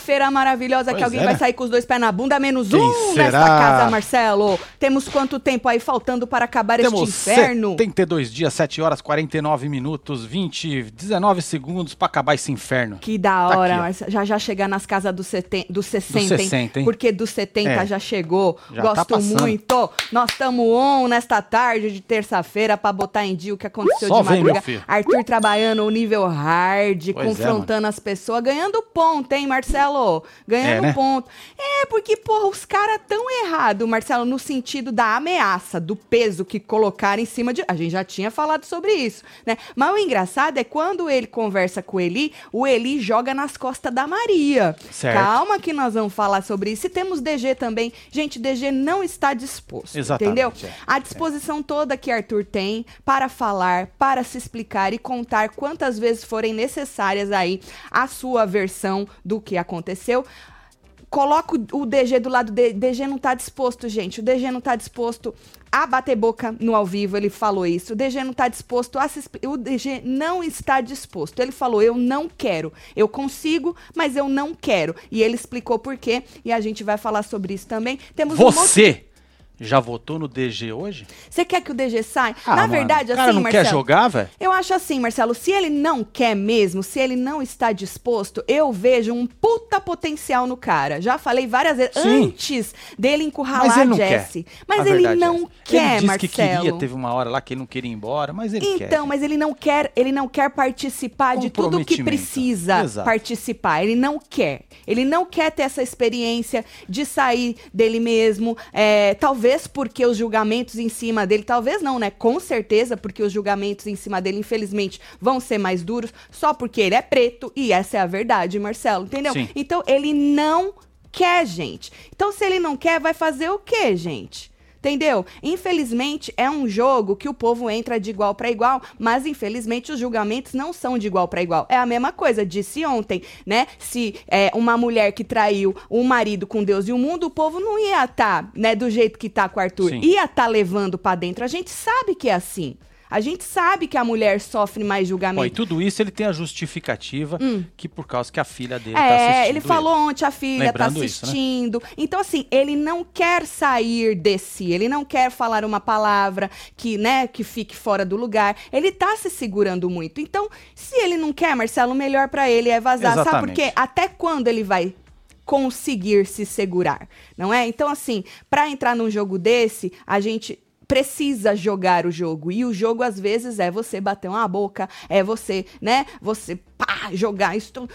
Tá! Terça-feira maravilhosa que Pois alguém é, vai né? sair com os dois pés na bunda, menos Quem um será? nesta casa, Marcelo. Temos quanto tempo aí faltando para acabar este Temos inferno? 72 dias, 7 horas, 49 minutos, 20, 19 segundos pra acabar esse inferno. Que da Tá hora, aqui, já já chegar nas casas dos, seten, dos 60, Dos 60, hein? Porque dos 70 É. já chegou. Já tá Gosto passando. muito. Nós estamos on nesta tarde de terça-feira pra botar em dia o que aconteceu Só de madrugada. Arthur trabalhando o nível hard, Pois é, confrontando as pessoas, ganhando ponto, hein, Marcelo? Ganhando É, né? ponto. É, porque, porra, os caras tão errado, Marcelo, no sentido da ameaça, do peso que colocaram em cima de. A gente já tinha falado sobre isso, né? Mas o engraçado é quando ele conversa com o Eli, o Eli joga nas costas da Maria. Certo. Calma que nós vamos falar sobre isso. E temos DG também. Gente, DG não está disposto. Exatamente, Entendeu? é. A disposição toda que Arthur tem para falar, para se explicar e contar quantas vezes forem necessárias aí a sua versão do que aconteceu. Coloca o DG do lado dele. DG não tá disposto, gente. O DG não tá disposto a bater boca no ao vivo, ele falou isso. O DG não tá disposto a se O DG não está disposto. Ele falou: "Eu não quero. Eu consigo, mas eu não quero". E ele explicou por quê, e a gente vai falar sobre isso também. Temos um monte Você já votou no DG hoje? você quer que o DG saia? Ah, Na mano, verdade, o cara assim, não Marcelo. quer jogar, velho? Eu acho assim, Marcelo, se ele não quer mesmo, se ele não está disposto, eu vejo um puta potencial no cara. Já falei várias vezes, Sim. antes dele encurralar Mas ele a não Jesse. quer. Mas A ele verdade é não essa. quer, ele disse Marcelo. que queria, teve uma hora lá que ele não queria ir embora, mas ele quer. Então, mas ele não quer, ele não quer participar de tudo que Comprometimento. precisa Exato. participar. Ele não quer. Ele não quer ter essa experiência de sair dele mesmo. é, talvez porque os julgamentos em cima dele, talvez não, né? Com certeza, porque os julgamentos em cima dele, infelizmente, vão ser mais duros, só porque ele é preto, e essa é a verdade, Marcelo, entendeu? Sim. Então, ele não quer, gente. Então, se ele não quer, vai fazer o quê, gente? Entendeu? Infelizmente, é um jogo que o povo entra de igual para igual, mas infelizmente os julgamentos não são de igual para igual. É a mesma coisa, disse ontem, né? Se é, uma mulher que traiu um marido com Deus e o mundo, o povo não ia estar, né, do jeito que tá com o Arthur. Sim. Ia estar levando para dentro. A gente sabe que é assim. A gente sabe que a mulher sofre mais Ó, e julgamento. tudo isso ele tem a justificativa que por causa que a filha dele tá É, assistindo ele falou ontem, a filha Lembrando tá isso, né? assistindo. Então, assim, ele não quer sair de si, ele não quer falar uma palavra que, né, que fique fora do lugar. Ele tá se segurando muito. Então, se ele não quer, Marcelo, o melhor pra ele é vazar. Sabe por Exatamente. quê? Até quando ele vai conseguir se segurar, não é? Então, assim, pra entrar num jogo desse, a gente precisa jogar o jogo. E o jogo, às vezes, é você bater uma boca, é você, né? Você pá, jogar isso. tudo.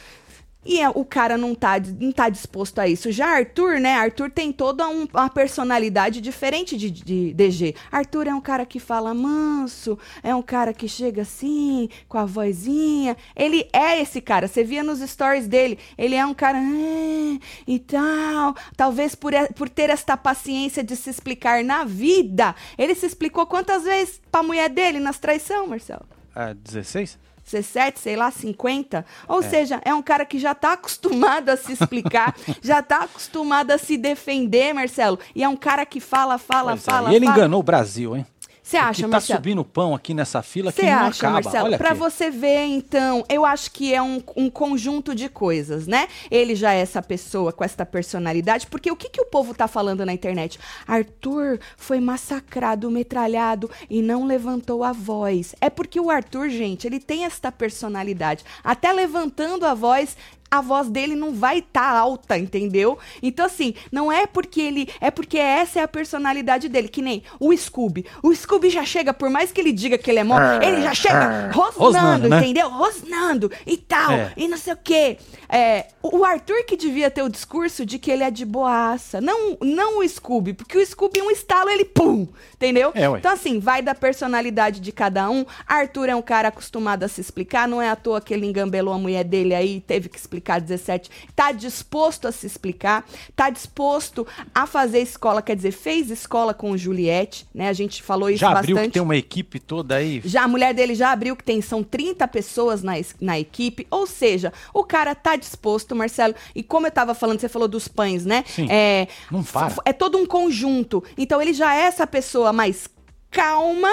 E é- o cara não tá, não tá disposto a isso. Já Arthur, né? Arthur tem toda um- uma personalidade diferente de, de DG. Arthur é um cara que fala manso, é um cara que chega assim, com a vozinha. Ele é esse cara. Você via nos stories dele. Ele é um cara "Ah", e tal. Talvez por, por ter esta paciência de se explicar na vida. Ele se explicou quantas vezes pra mulher dele nas traição, Marcelo? Ah, 16? 17, sei lá, 50. Ou seja, é um cara que já tá acostumado a se explicar, já tá acostumado a se defender, Marcelo. E é um cara que fala, fala, Pois é, fala. E ele fala. enganou o Brasil, hein? Você acha, tá Marcelo? subindo pão aqui nessa fila que Você não acha, acaba. Marcelo? Olha Pra aqui. você ver, então, eu acho que é um, um conjunto de coisas, né? Ele já é essa pessoa com essa personalidade, porque o que, que o povo tá falando na internet? Arthur foi massacrado, metralhado e não levantou a voz. É porque o Arthur, gente, ele tem esta personalidade. Até levantando a voz, a voz dele não vai estar alta, entendeu? Então, assim, não é porque ele. É porque essa é a personalidade dele, que nem o Scooby. O Scooby já chega, por mais que ele diga que ele é mó, ele já chega rosnando, Rosnando, né? entendeu? Rosnando e tal, É. e não sei o quê. É, o Arthur que devia ter o discurso de que ele é de boaça. Não, não o Scooby, porque o Scooby, um estalo, ele pum, entendeu? É. Então, assim, vai da personalidade de cada um. Arthur é um cara acostumado a se explicar, não é à toa que ele engambelou a mulher dele aí, teve que explicar 17. Tá disposto a se explicar, tá disposto a fazer escola, quer dizer, fez escola com Juliette, né? A gente falou isso Já abriu bastante. que tem uma equipe toda aí. Já a mulher dele já abriu que tem, são 30 pessoas na, na equipe. Ou seja, o cara tá disposto, Marcelo. E como eu tava falando, você falou dos pães, né? Sim. É, Não para. é todo um conjunto. Então ele já é essa pessoa mais calma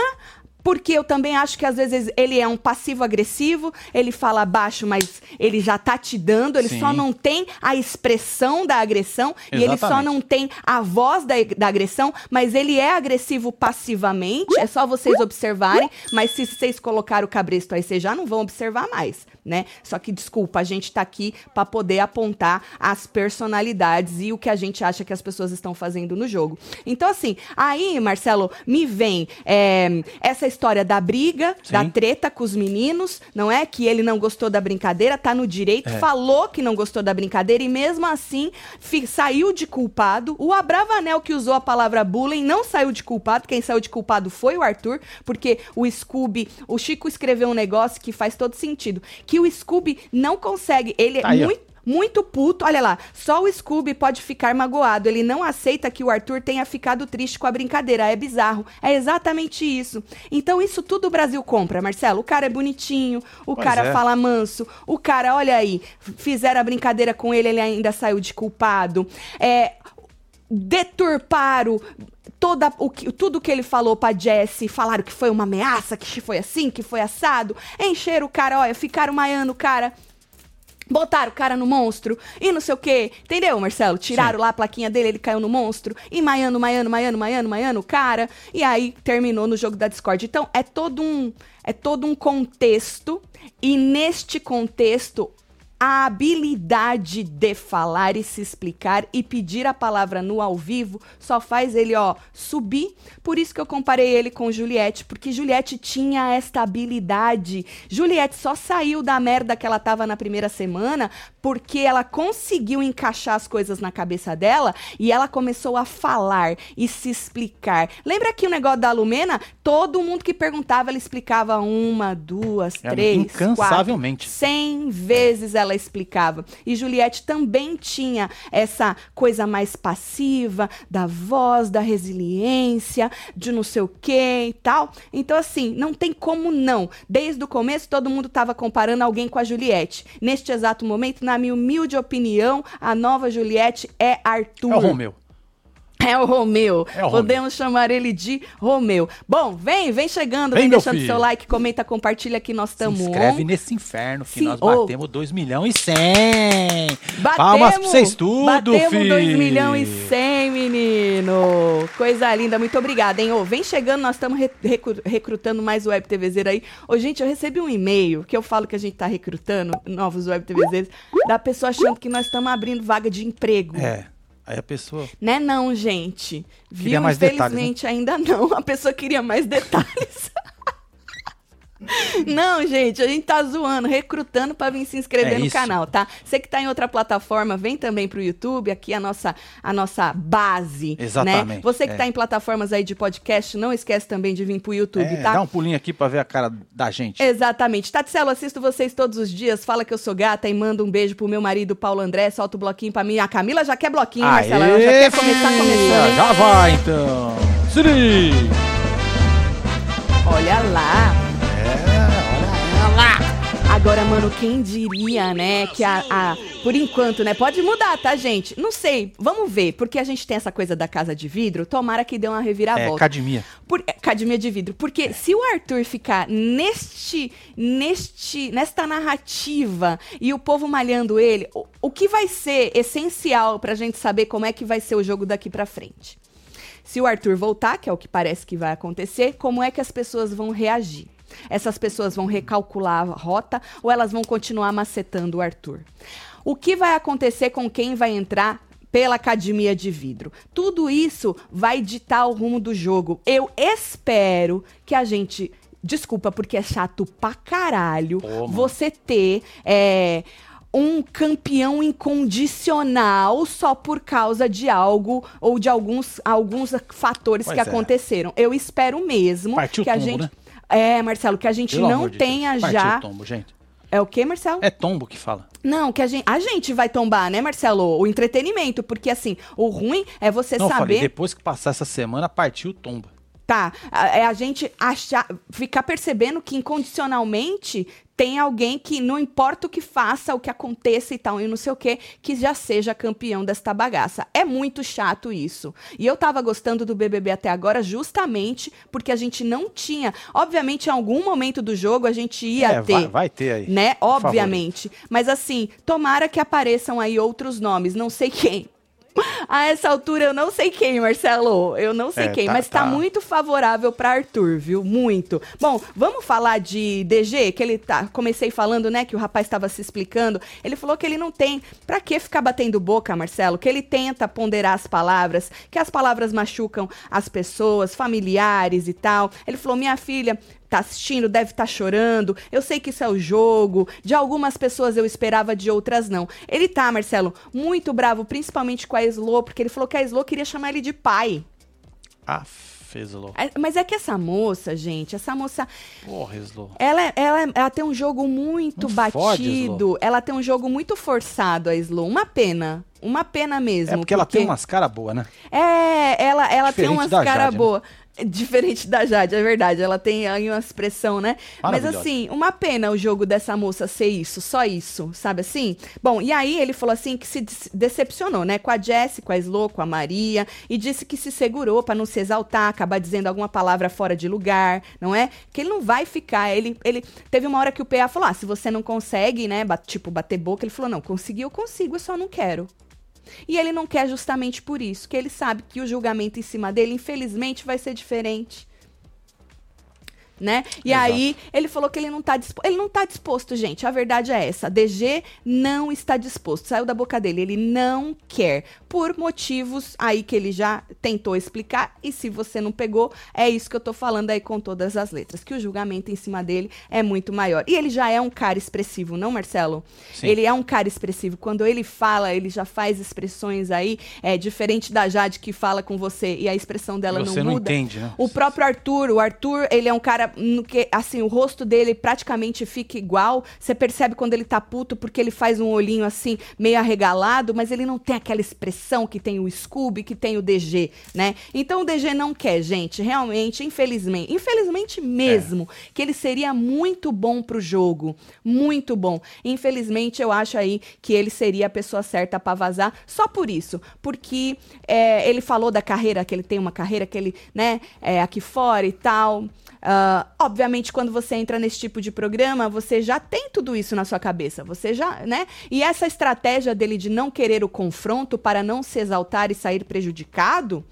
porque eu também acho que às vezes ele é um passivo-agressivo, ele fala baixo, mas ele já tá te dando, ele Sim. só não tem a expressão da agressão e ele só Exatamente. não tem a voz da, da agressão, mas ele é agressivo passivamente, é só vocês observarem, mas se vocês colocarem o cabresto aí, vocês já não vão observar mais, né? Só que, desculpa, a gente tá aqui pra poder apontar as personalidades e o que a gente acha que as pessoas estão fazendo no jogo. Então, assim, aí, Marcelo, me vem é, essa história da briga, Sim. da treta com os meninos, não é? Que ele não gostou da brincadeira, tá no direito, É. falou que não gostou da brincadeira e mesmo assim saiu de culpado. O Abravanel que usou a palavra bullying não saiu de culpado, quem saiu de culpado foi o Arthur, porque o Scooby, o Chico escreveu um negócio que faz todo sentido, que o Scooby não consegue, ele Tá é aí, ó. muito muito puto, olha lá, só o Scooby pode ficar magoado. Ele não aceita que o Arthur tenha ficado triste com a brincadeira. É bizarro. É exatamente isso. Então, isso tudo o Brasil compra, Marcelo. O cara é bonitinho, o Pois cara é. fala manso, o cara, olha aí, fizeram a brincadeira com ele, ele ainda saiu de culpado. É. Deturparam toda o que, tudo que ele falou pra Jesse, falaram que foi uma ameaça, que foi assim, que foi assado, encheram o cara, olha, ficaram maiando o cara, Botaram o cara no monstro e não sei o quê. Entendeu, Marcelo? Tiraram lá a plaquinha dele, ele caiu no monstro. E maiando, maiando, maiando, maiando, maiando o cara. E aí terminou no jogo da Discord. Então, é todo um, é todo um contexto. E neste contexto, a habilidade de falar e se explicar e pedir a palavra no ao vivo só faz ele, ó, subir. Por isso que eu comparei ele com Juliette, porque Juliette tinha esta habilidade. Juliette só saiu da merda que ela tava na primeira semana porque ela conseguiu encaixar as coisas na cabeça dela e ela começou a falar e se explicar. Lembra que o negócio da Lumena? Todo mundo que perguntava, ela explicava uma, duas, É, três, incansavelmente. quatro, cem vezes ela explicava. E Juliette também tinha essa coisa mais passiva, da voz, da resiliência, de não sei o que e tal. Então, assim, não tem como não. Desde o começo, todo mundo estava comparando alguém com a Juliette. Neste exato momento, na minha humilde opinião, a nova Juliette é Arthur. É o Romeu. É o Romeu. É o Romeu. Podemos chamar ele de Romeu. Bom, vem, vem chegando, Vem, vem, deixando filho. seu like, comenta, compartilha que nós Se estamos inscreve nesse inferno que Sim, nós batemos 2 milhões e 100. Batemos, Palmas pra vocês tudo, Batemos filho. 2 milhões e 100, menino. Coisa linda, muito obrigada, hein? Ô, vem chegando, nós estamos re- recru- recrutando mais web aí. Ô, gente, eu recebi um e-mail que eu falo que a gente tá recrutando novos web TVzeiros, da pessoa achando que nós estamos abrindo vaga de emprego. É. Aí a pessoa. Né não, gente. Queria Viu? mais detalhes, né? Infelizmente ainda não. A pessoa queria mais detalhes. Não, gente, a gente tá zoando, recrutando pra vir se inscrever É no isso. canal, tá? Você que tá em outra plataforma, vem também pro YouTube, aqui a nossa, a nossa base, né? Exatamente, Você que é. tá em plataformas aí de podcast, não esquece também de vir pro YouTube, É, tá? Dá um pulinho aqui pra ver a cara da gente. Exatamente. Tatselo, assisto vocês todos os dias. Fala que eu sou gata e manda um beijo pro meu marido Paulo André. Solta o bloquinho pra mim. A Camila já quer bloquinho, Marcela. Ela já quer começar filha, começando. Já vai então. Siri. Olha lá. É. Agora, mano, quem diria, né, que a, a- Por enquanto, né? Pode mudar, tá, gente? Não sei. Vamos ver. Porque a gente tem essa coisa da casa de vidro. Tomara que dê uma É, reviravolta. academia. Por, é, academia de vidro. Porque se o Arthur ficar neste, neste, nesta narrativa e o povo malhando ele, o, o que vai ser essencial pra gente saber como é que vai ser o jogo daqui pra frente? Se o Arthur voltar, que é o que parece que vai acontecer, como é que as pessoas vão reagir? Essas pessoas vão recalcular a rota ou elas vão continuar macetando o Arthur? O que vai acontecer com quem vai entrar pela academia de vidro? Tudo isso vai ditar o rumo do jogo. Eu espero que a gente. Desculpa, porque é chato pra caralho Pô, você ter. é, um campeão incondicional só por causa de algo ou de alguns, alguns fatores Pois que é. aconteceram. Eu espero mesmo Partiu que a gente né? É, Marcelo, que a gente Pelo não de tenha Deus. Partiu já o tombo, gente. É o quê, Marcelo? É tombo que fala. Não, que a gente a gente vai tombar, né, Marcelo? O entretenimento, porque assim, o ruim é você Não, eu saber falei, depois que passar essa semana, partiu o tombo. Tá? É a gente achar, ficar percebendo que incondicionalmente tem alguém que não importa o que faça, o que aconteça e tal, e não sei o que, que já seja campeão desta bagaça. É muito chato isso. E eu tava gostando do BBB até agora justamente porque a gente não tinha, obviamente em algum momento do jogo a gente ia É, ter, vai, vai ter aí. né? Obviamente. Mas assim, tomara que apareçam aí outros nomes, não sei quem. A essa altura eu não sei quem, Marcelo. Eu não sei É, quem, tá- mas tá, tá. muito favorável para Arthur, viu? Muito. Bom, vamos falar de DG, que ele tá, comecei falando, né, que o rapaz estava se explicando. Ele falou que ele não tem para que ficar batendo boca, Marcelo, que ele tenta ponderar as palavras, que as palavras machucam as pessoas, familiares e tal. Ele falou: "Minha filha, tá assistindo, deve estar chorando. Eu sei que isso é o jogo. De algumas pessoas eu esperava, de outras não. Ele tá, Marcelo, muito bravo, principalmente com a Slo, porque ele falou que a Slo queria chamar ele de pai. Ah, fez louco. É, Mas é que essa moça, gente, essa moça, Porra, Slow. ela, é- ela, é- ela tem um jogo muito Não fode, batido. Ela tem um jogo muito forçado, a Slo. Uma pena. Uma pena mesmo. É porque ela tem umas caras boas, né? É, ela, ela tem umas da cara Jade, né? Diferente da Jade, é verdade. Ela tem aí uma expressão, né? Mas assim, uma pena o jogo dessa moça ser isso, só isso, sabe assim? Bom, e aí ele falou assim que se decepcionou, né? Com a Jessie, com a Slo, com a Maria, e disse que se segurou pra não se exaltar, acabar dizendo alguma palavra fora de lugar, não é? Que ele não vai ficar. Ele, ele teve uma hora que o PA falou: ah, se você não consegue, né? ba- tipo, bater boca, ele falou: não, consegui, eu consigo, eu só não quero. E ele não quer justamente por isso, que ele sabe que o julgamento em cima dele, infelizmente, vai ser diferente. Né? E Exato. aí ele falou que ele não tá disposto. Ele não tá disposto, gente. A verdade é essa. DG não está disposto. Saiu da boca dele. Ele não quer. Por motivos aí que ele já tentou explicar. E se você não pegou, é isso que eu tô falando aí com todas as letras. Que o julgamento em cima dele é muito maior. E ele já é um cara expressivo, não, Marcelo? Sim. Ele é um cara expressivo. Quando ele fala, ele já faz expressões aí, é diferente da Jade que fala com você e a expressão dela E não você não muda. entende, né? O próprio Arthur, o Arthur, ele é um cara no que, assim, o rosto dele praticamente fica igual. Você percebe quando ele tá puto porque ele faz um olhinho assim, meio arregalado, mas ele não tem aquela expressão que tem o Scooby, que tem o DG, né? Então o DG não quer, gente, realmente, infelizmente, infelizmente mesmo, que ele seria muito bom pro jogo, muito bom. Infelizmente, eu acho aí que ele seria a pessoa certa pra vazar, só por isso, porque é, ele falou da carreira, que ele tem uma carreira que ele, né, é, aqui fora e tal. Ah, obviamente, quando você entra nesse tipo de programa, você já tem tudo isso na sua cabeça. Você já, né? E essa estratégia dele de não querer o confronto para não se exaltar e sair prejudicado.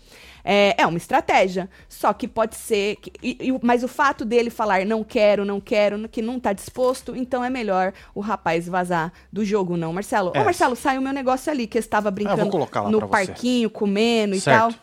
É, é uma estratégia. Só que pode ser. que- e- e o- mas o fato dele falar não quero, não quero, que não tá disposto, então é melhor o rapaz vazar do jogo, não, Marcelo. É. Ô, Marcelo, saiu meu negócio ali, que eu estava brincando colocar lá no você. parquinho, comendo e Certo. tal.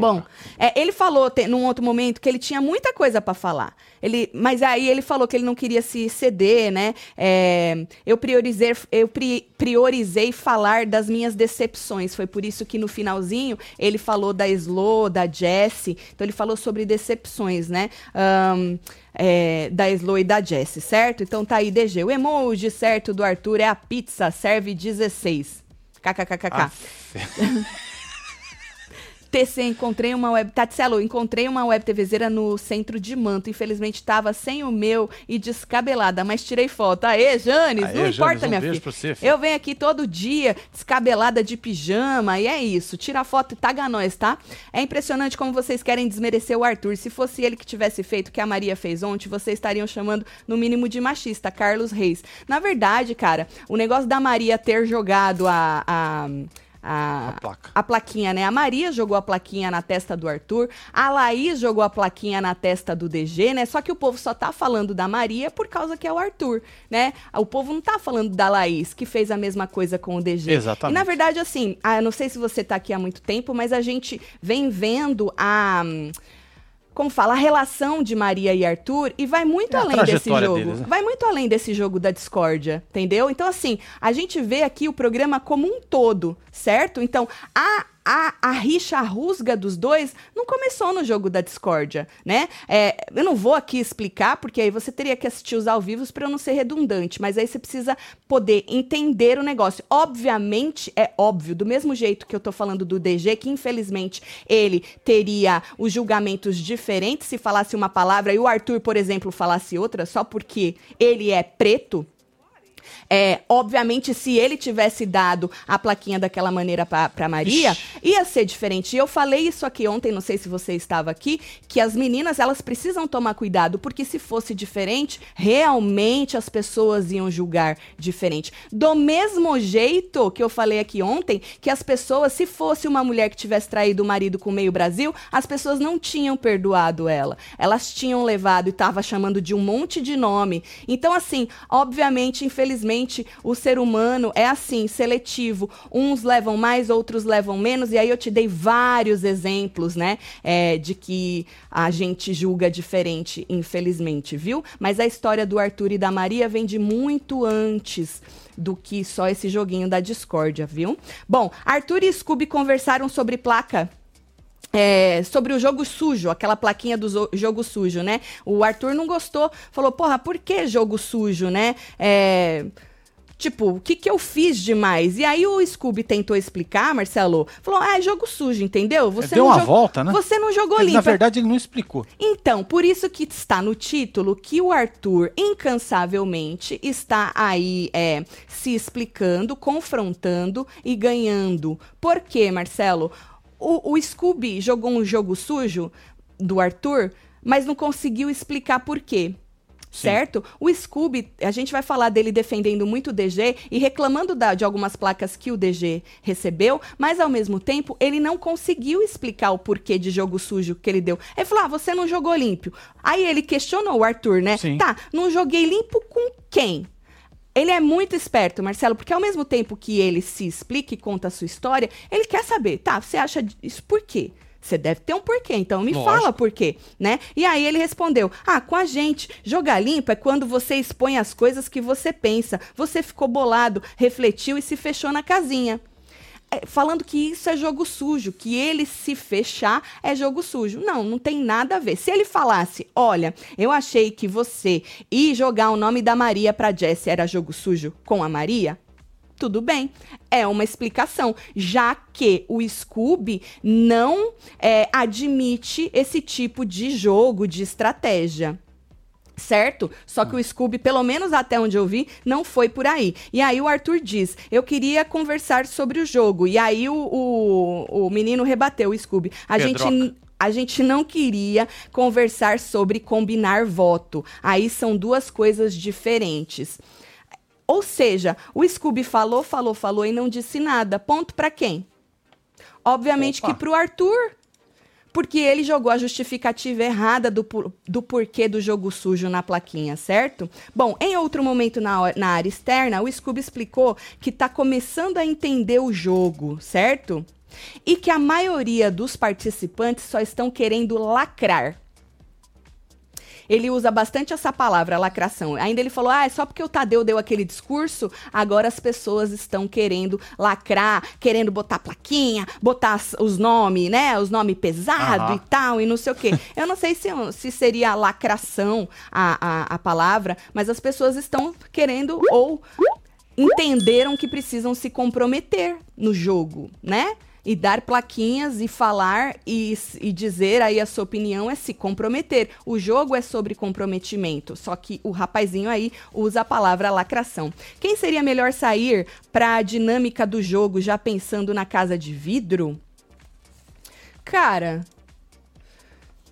Bom, é, ele falou te- num outro momento que ele tinha muita coisa pra falar. Ele, mas aí ele falou que ele não queria se ceder, né? É, eu priorizei, eu pri- priorizei falar das minhas decepções. Foi por isso que no finalzinho ele falou da Slo, da Jessie. Então ele falou sobre decepções, né? Ahn, é, da Slo e da Jessie, certo? Então tá aí, DG. O emoji certo do Arthur é a pizza, serve 16. KKKKK. TC, encontrei uma web. Tatselo, encontrei uma web TVzeira no centro de manto. Infelizmente estava sem o meu e descabelada, mas tirei foto. Aê, Janes, Aê, não Janes, importa, um minha filha. você, filho. eu venho aqui todo dia, descabelada de pijama, e é isso. Tira foto e taga nós, tá? É impressionante como vocês querem desmerecer o Arthur. Se fosse ele que tivesse feito o que a Maria fez ontem, vocês estariam chamando no mínimo de machista, Carlos Reis. Na verdade, cara, o negócio da Maria ter jogado a- a a, A a plaquinha, né? A Maria jogou a plaquinha na testa do Arthur, a Laís jogou a plaquinha na testa do DG, né? Só que o povo só tá falando da Maria por causa que é o Arthur, né? O povo não tá falando da Laís, que fez a mesma coisa com o DG. Exatamente. E na verdade, assim, ah, eu não sei se você tá aqui há muito tempo, mas a gente vem vendo a. hum, Como fala, a relação de Maria e Arthur e vai muito É além desse jogo. deles, né? Vai muito além desse jogo da discórdia, entendeu? Então, assim, a gente vê aqui o programa como um todo, certo? Então, a a, a rixa, a rusga dos dois não começou no jogo da discórdia, né? É, eu não vou aqui explicar, porque aí você teria que assistir os ao vivo para eu não ser redundante, mas aí você precisa poder entender o negócio. Obviamente, é óbvio, do mesmo jeito que eu tô falando do DG, que infelizmente ele teria os julgamentos diferentes se falasse uma palavra e o Arthur, por exemplo, falasse outra, só porque ele é preto, é, obviamente, se ele tivesse dado a plaquinha daquela maneira para Maria, Ixi. ia ser diferente. E eu falei isso aqui ontem, não sei se você estava aqui, que as meninas elas precisam tomar cuidado, porque se fosse diferente, realmente as pessoas iam julgar diferente. Do mesmo jeito que eu falei aqui ontem, que as pessoas, se fosse uma mulher que tivesse traído o marido com o meio Brasil, as pessoas não tinham perdoado ela. Elas tinham levado e tava chamando de um monte de nome. Então, assim, obviamente, infelizmente, infelizmente, o ser humano é assim, seletivo. Uns levam mais, outros levam menos. E aí eu te dei vários exemplos, né? É, de que a gente julga diferente, infelizmente, viu? Mas a história do Arthur e da Maria vem de muito antes do que só esse joguinho da discórdia, viu? Bom, Arthur e Scooby conversaram sobre placa é, sobre o jogo sujo, aquela plaquinha do jogo sujo, né? O Arthur não gostou, falou, porra, por que jogo sujo, né? É. Tipo, o que, que eu fiz demais? E aí o Scooby tentou explicar, Marcelo. Falou, ah, é jogo sujo, entendeu? Você Deu uma volta, né? Você não jogou limpo. Na verdade, ele não explicou. Então, por isso que está no título que o Arthur, incansavelmente, está aí é, se explicando, confrontando e ganhando. Por quê, Marcelo? O, o Scooby jogou um jogo sujo do Arthur, mas não conseguiu explicar por quê. Sim. Certo? O Scooby, a gente vai falar dele defendendo muito o DG e reclamando da, de algumas placas que o DG recebeu, mas ao mesmo tempo ele não conseguiu explicar o porquê de jogo sujo que ele deu. Ele falou: ah, você não jogou limpo. Aí ele questionou o Arthur, né? Sim. Tá, não joguei limpo com quem? Ele é muito esperto, Marcelo, porque ao mesmo tempo que ele se explica e conta a sua história, ele quer saber, tá, você acha isso por quê? Você deve ter um porquê, então me Lógico. fala por quê, né? E aí ele respondeu: Ah, com a gente, jogar limpo é quando você expõe as coisas que você pensa. Você ficou bolado, refletiu e se fechou na casinha. É, falando que isso é jogo sujo, que ele se fechar é jogo sujo. Não, não tem nada a ver. Se ele falasse, olha, eu achei que você ir jogar o nome da Maria para Jessie era jogo sujo com a Maria, tudo bem. É uma explicação, já que o Scooby não é, admite esse tipo de jogo, de estratégia certo? Só que o Scooby, pelo menos até onde eu vi, não foi por aí. E aí o Arthur diz: Eu queria conversar sobre o jogo. E aí o, o, o menino rebateu o Scooby. A gente. A gente não queria conversar sobre combinar voto. Aí são duas coisas diferentes. Ou seja, o Scooby falou, falou, falou e não disse nada. Ponto para quem? Obviamente Opa. que pro Arthur porque ele jogou a justificativa errada do, do porquê do jogo sujo na plaquinha, certo? Bom, em outro momento na, na área externa, o Scooby explicou que está começando a entender o jogo, certo? E que a maioria dos participantes só estão querendo lacrar ele usa bastante essa palavra, lacração. Ainda ele falou: ah, é só porque o Tadeu deu aquele discurso, agora as pessoas estão querendo lacrar, querendo botar plaquinha, botar os nomes, né? Os nomes pesados uhum. e tal, e não sei o quê. Eu não sei se, se seria lacração a, a, a palavra, mas as pessoas estão querendo ou entenderam que precisam se comprometer no jogo, né? E dar plaquinhas e falar e, e dizer aí a sua opinião é se comprometer. O jogo é sobre comprometimento, só que o rapazinho aí usa a palavra lacração. Quem seria melhor sair para a dinâmica do jogo já pensando na casa de vidro? Cara,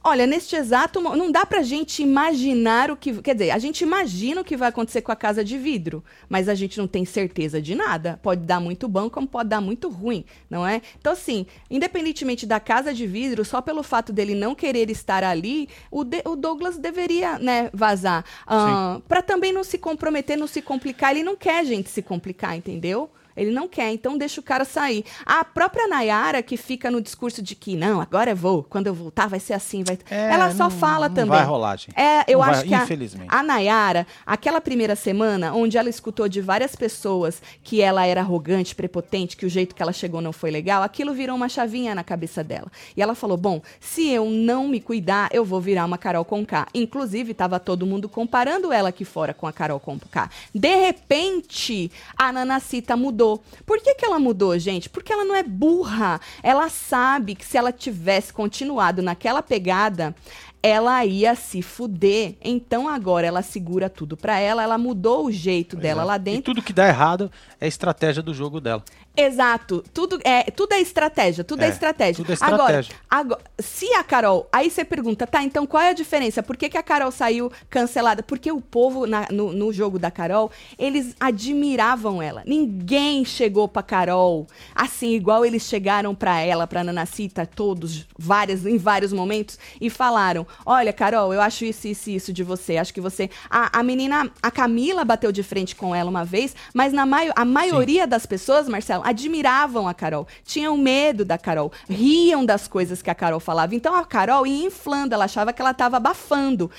Olha, neste exato não dá pra gente imaginar o que. Quer dizer, a gente imagina o que vai acontecer com a casa de vidro, mas a gente não tem certeza de nada. Pode dar muito bom, como pode dar muito ruim, não é? Então, assim, independentemente da casa de vidro, só pelo fato dele não querer estar ali, o, de, o Douglas deveria, né, vazar. Uh, para também não se comprometer, não se complicar. Ele não quer a gente se complicar, entendeu? Ele não quer, então deixa o cara sair. A própria Nayara, que fica no discurso de que, não, agora eu vou, quando eu voltar vai ser assim. Vai... É, Ela só não- fala não também. vai rolar, gente. É, eu Não acho vai, que a, infelizmente. a Nayara, aquela primeira semana, onde ela escutou de várias pessoas que ela era arrogante, prepotente, que o jeito que ela chegou não foi legal, aquilo virou uma chavinha na cabeça dela. E ela falou: bom, se eu não me cuidar, eu vou virar uma Carol Conká. Inclusive, tava todo mundo comparando ela aqui fora com a Carol Conká. De repente, a Nanacita mudou. Por que, que ela mudou, gente? Porque ela não é burra. Ela sabe que se ela tivesse continuado naquela pegada, ela ia se fuder. Então agora ela segura tudo pra ela, ela mudou o jeito dela Exato. lá E dentro. tudo que dá errado é a estratégia do jogo dela. Exato. Tudo é, tudo é estratégia, tudo é, É, estratégia. tudo é Agora, estratégia. agora, se a Carol, aí você pergunta, tá, então qual é a diferença? Por que, que a Carol saiu cancelada? Porque o povo na- no, no jogo da Carol, eles admiravam ela. Ninguém chegou pra Carol assim, igual eles chegaram pra ela, pra Nanacita, todos, várias, em vários momentos, e falaram: Olha, Carol, eu acho isso, isso, e isso de você. Acho que você. A, a menina, a Camila bateu de frente com ela uma vez, mas na maio, a maioria das pessoas, Marcelo, admiravam a Carol, tinham medo da Carol, riam das coisas que a Carol falava. Então a Carol ia inflando, ela achava que ela estava abafando.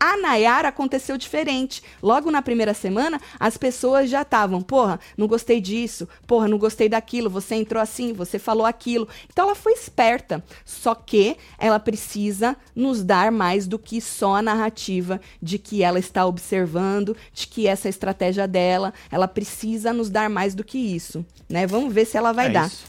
A Nayara aconteceu diferente. Logo na primeira semana, as pessoas já estavam, porra, não gostei disso, porra, não gostei daquilo, você entrou assim, você falou aquilo. Então ela foi esperta. Só que ela precisa nos dar mais do que só a narrativa de que ela está observando, de que essa é a estratégia dela. Ela precisa nos dar mais do que isso, né? Vamos ver se ela vai É dar. isso.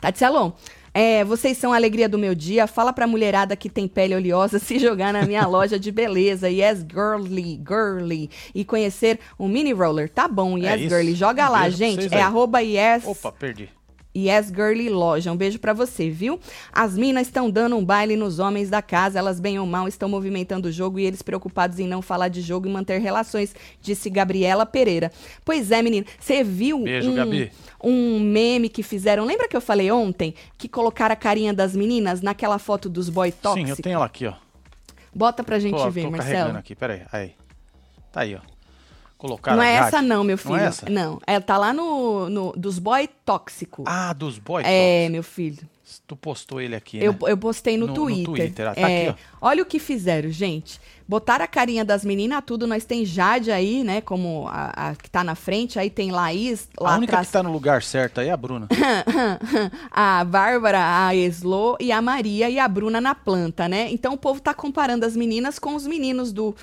Tatielon, é, vocês são a alegria do meu dia. Fala pra mulherada que tem pele oleosa se jogar na minha loja de beleza. Yes, girly, girly. E conhecer o mini roller. Tá bom, yes, É girly. Joga Um lá, gente. É aí. arroba yes. Opa, perdi. Yes Girly Loja. Um beijo pra você, viu? As minas estão dando um baile nos homens da casa. Elas, bem ou mal, estão movimentando o jogo e eles preocupados em não falar de jogo e manter relações, disse Gabriela Pereira. Pois é, menina. Você viu Beijo, um, Gabi. um meme que fizeram? Lembra que eu falei ontem? Que colocaram a carinha das meninas naquela foto dos boy tóxicos? Sim, eu tenho ela aqui, ó. Bota pra gente Tô, ver, tô Marcelo. carregando aqui, peraí. Aí. Tá aí, ó. Colocaram Não é essa não, meu filho. Não é essa? Não, ela tá lá no, no dos boy tóxico. Ah, dos boys. é, meu filho. Tu postou ele aqui, Eu, né? eu postei no, No- no Twitter. Twitter, ah, tá É, aqui, Olha o que fizeram, gente. Botaram a carinha das meninas, tudo. Nós tem Jade aí, né? Como a, a que tá na frente. Aí tem Laís lá a única atrás. que tá no lugar certo aí é a Bruna. a Bárbara, a Eslo e a Maria e a Bruna na planta, né? Então o povo tá comparando as meninas com os meninos do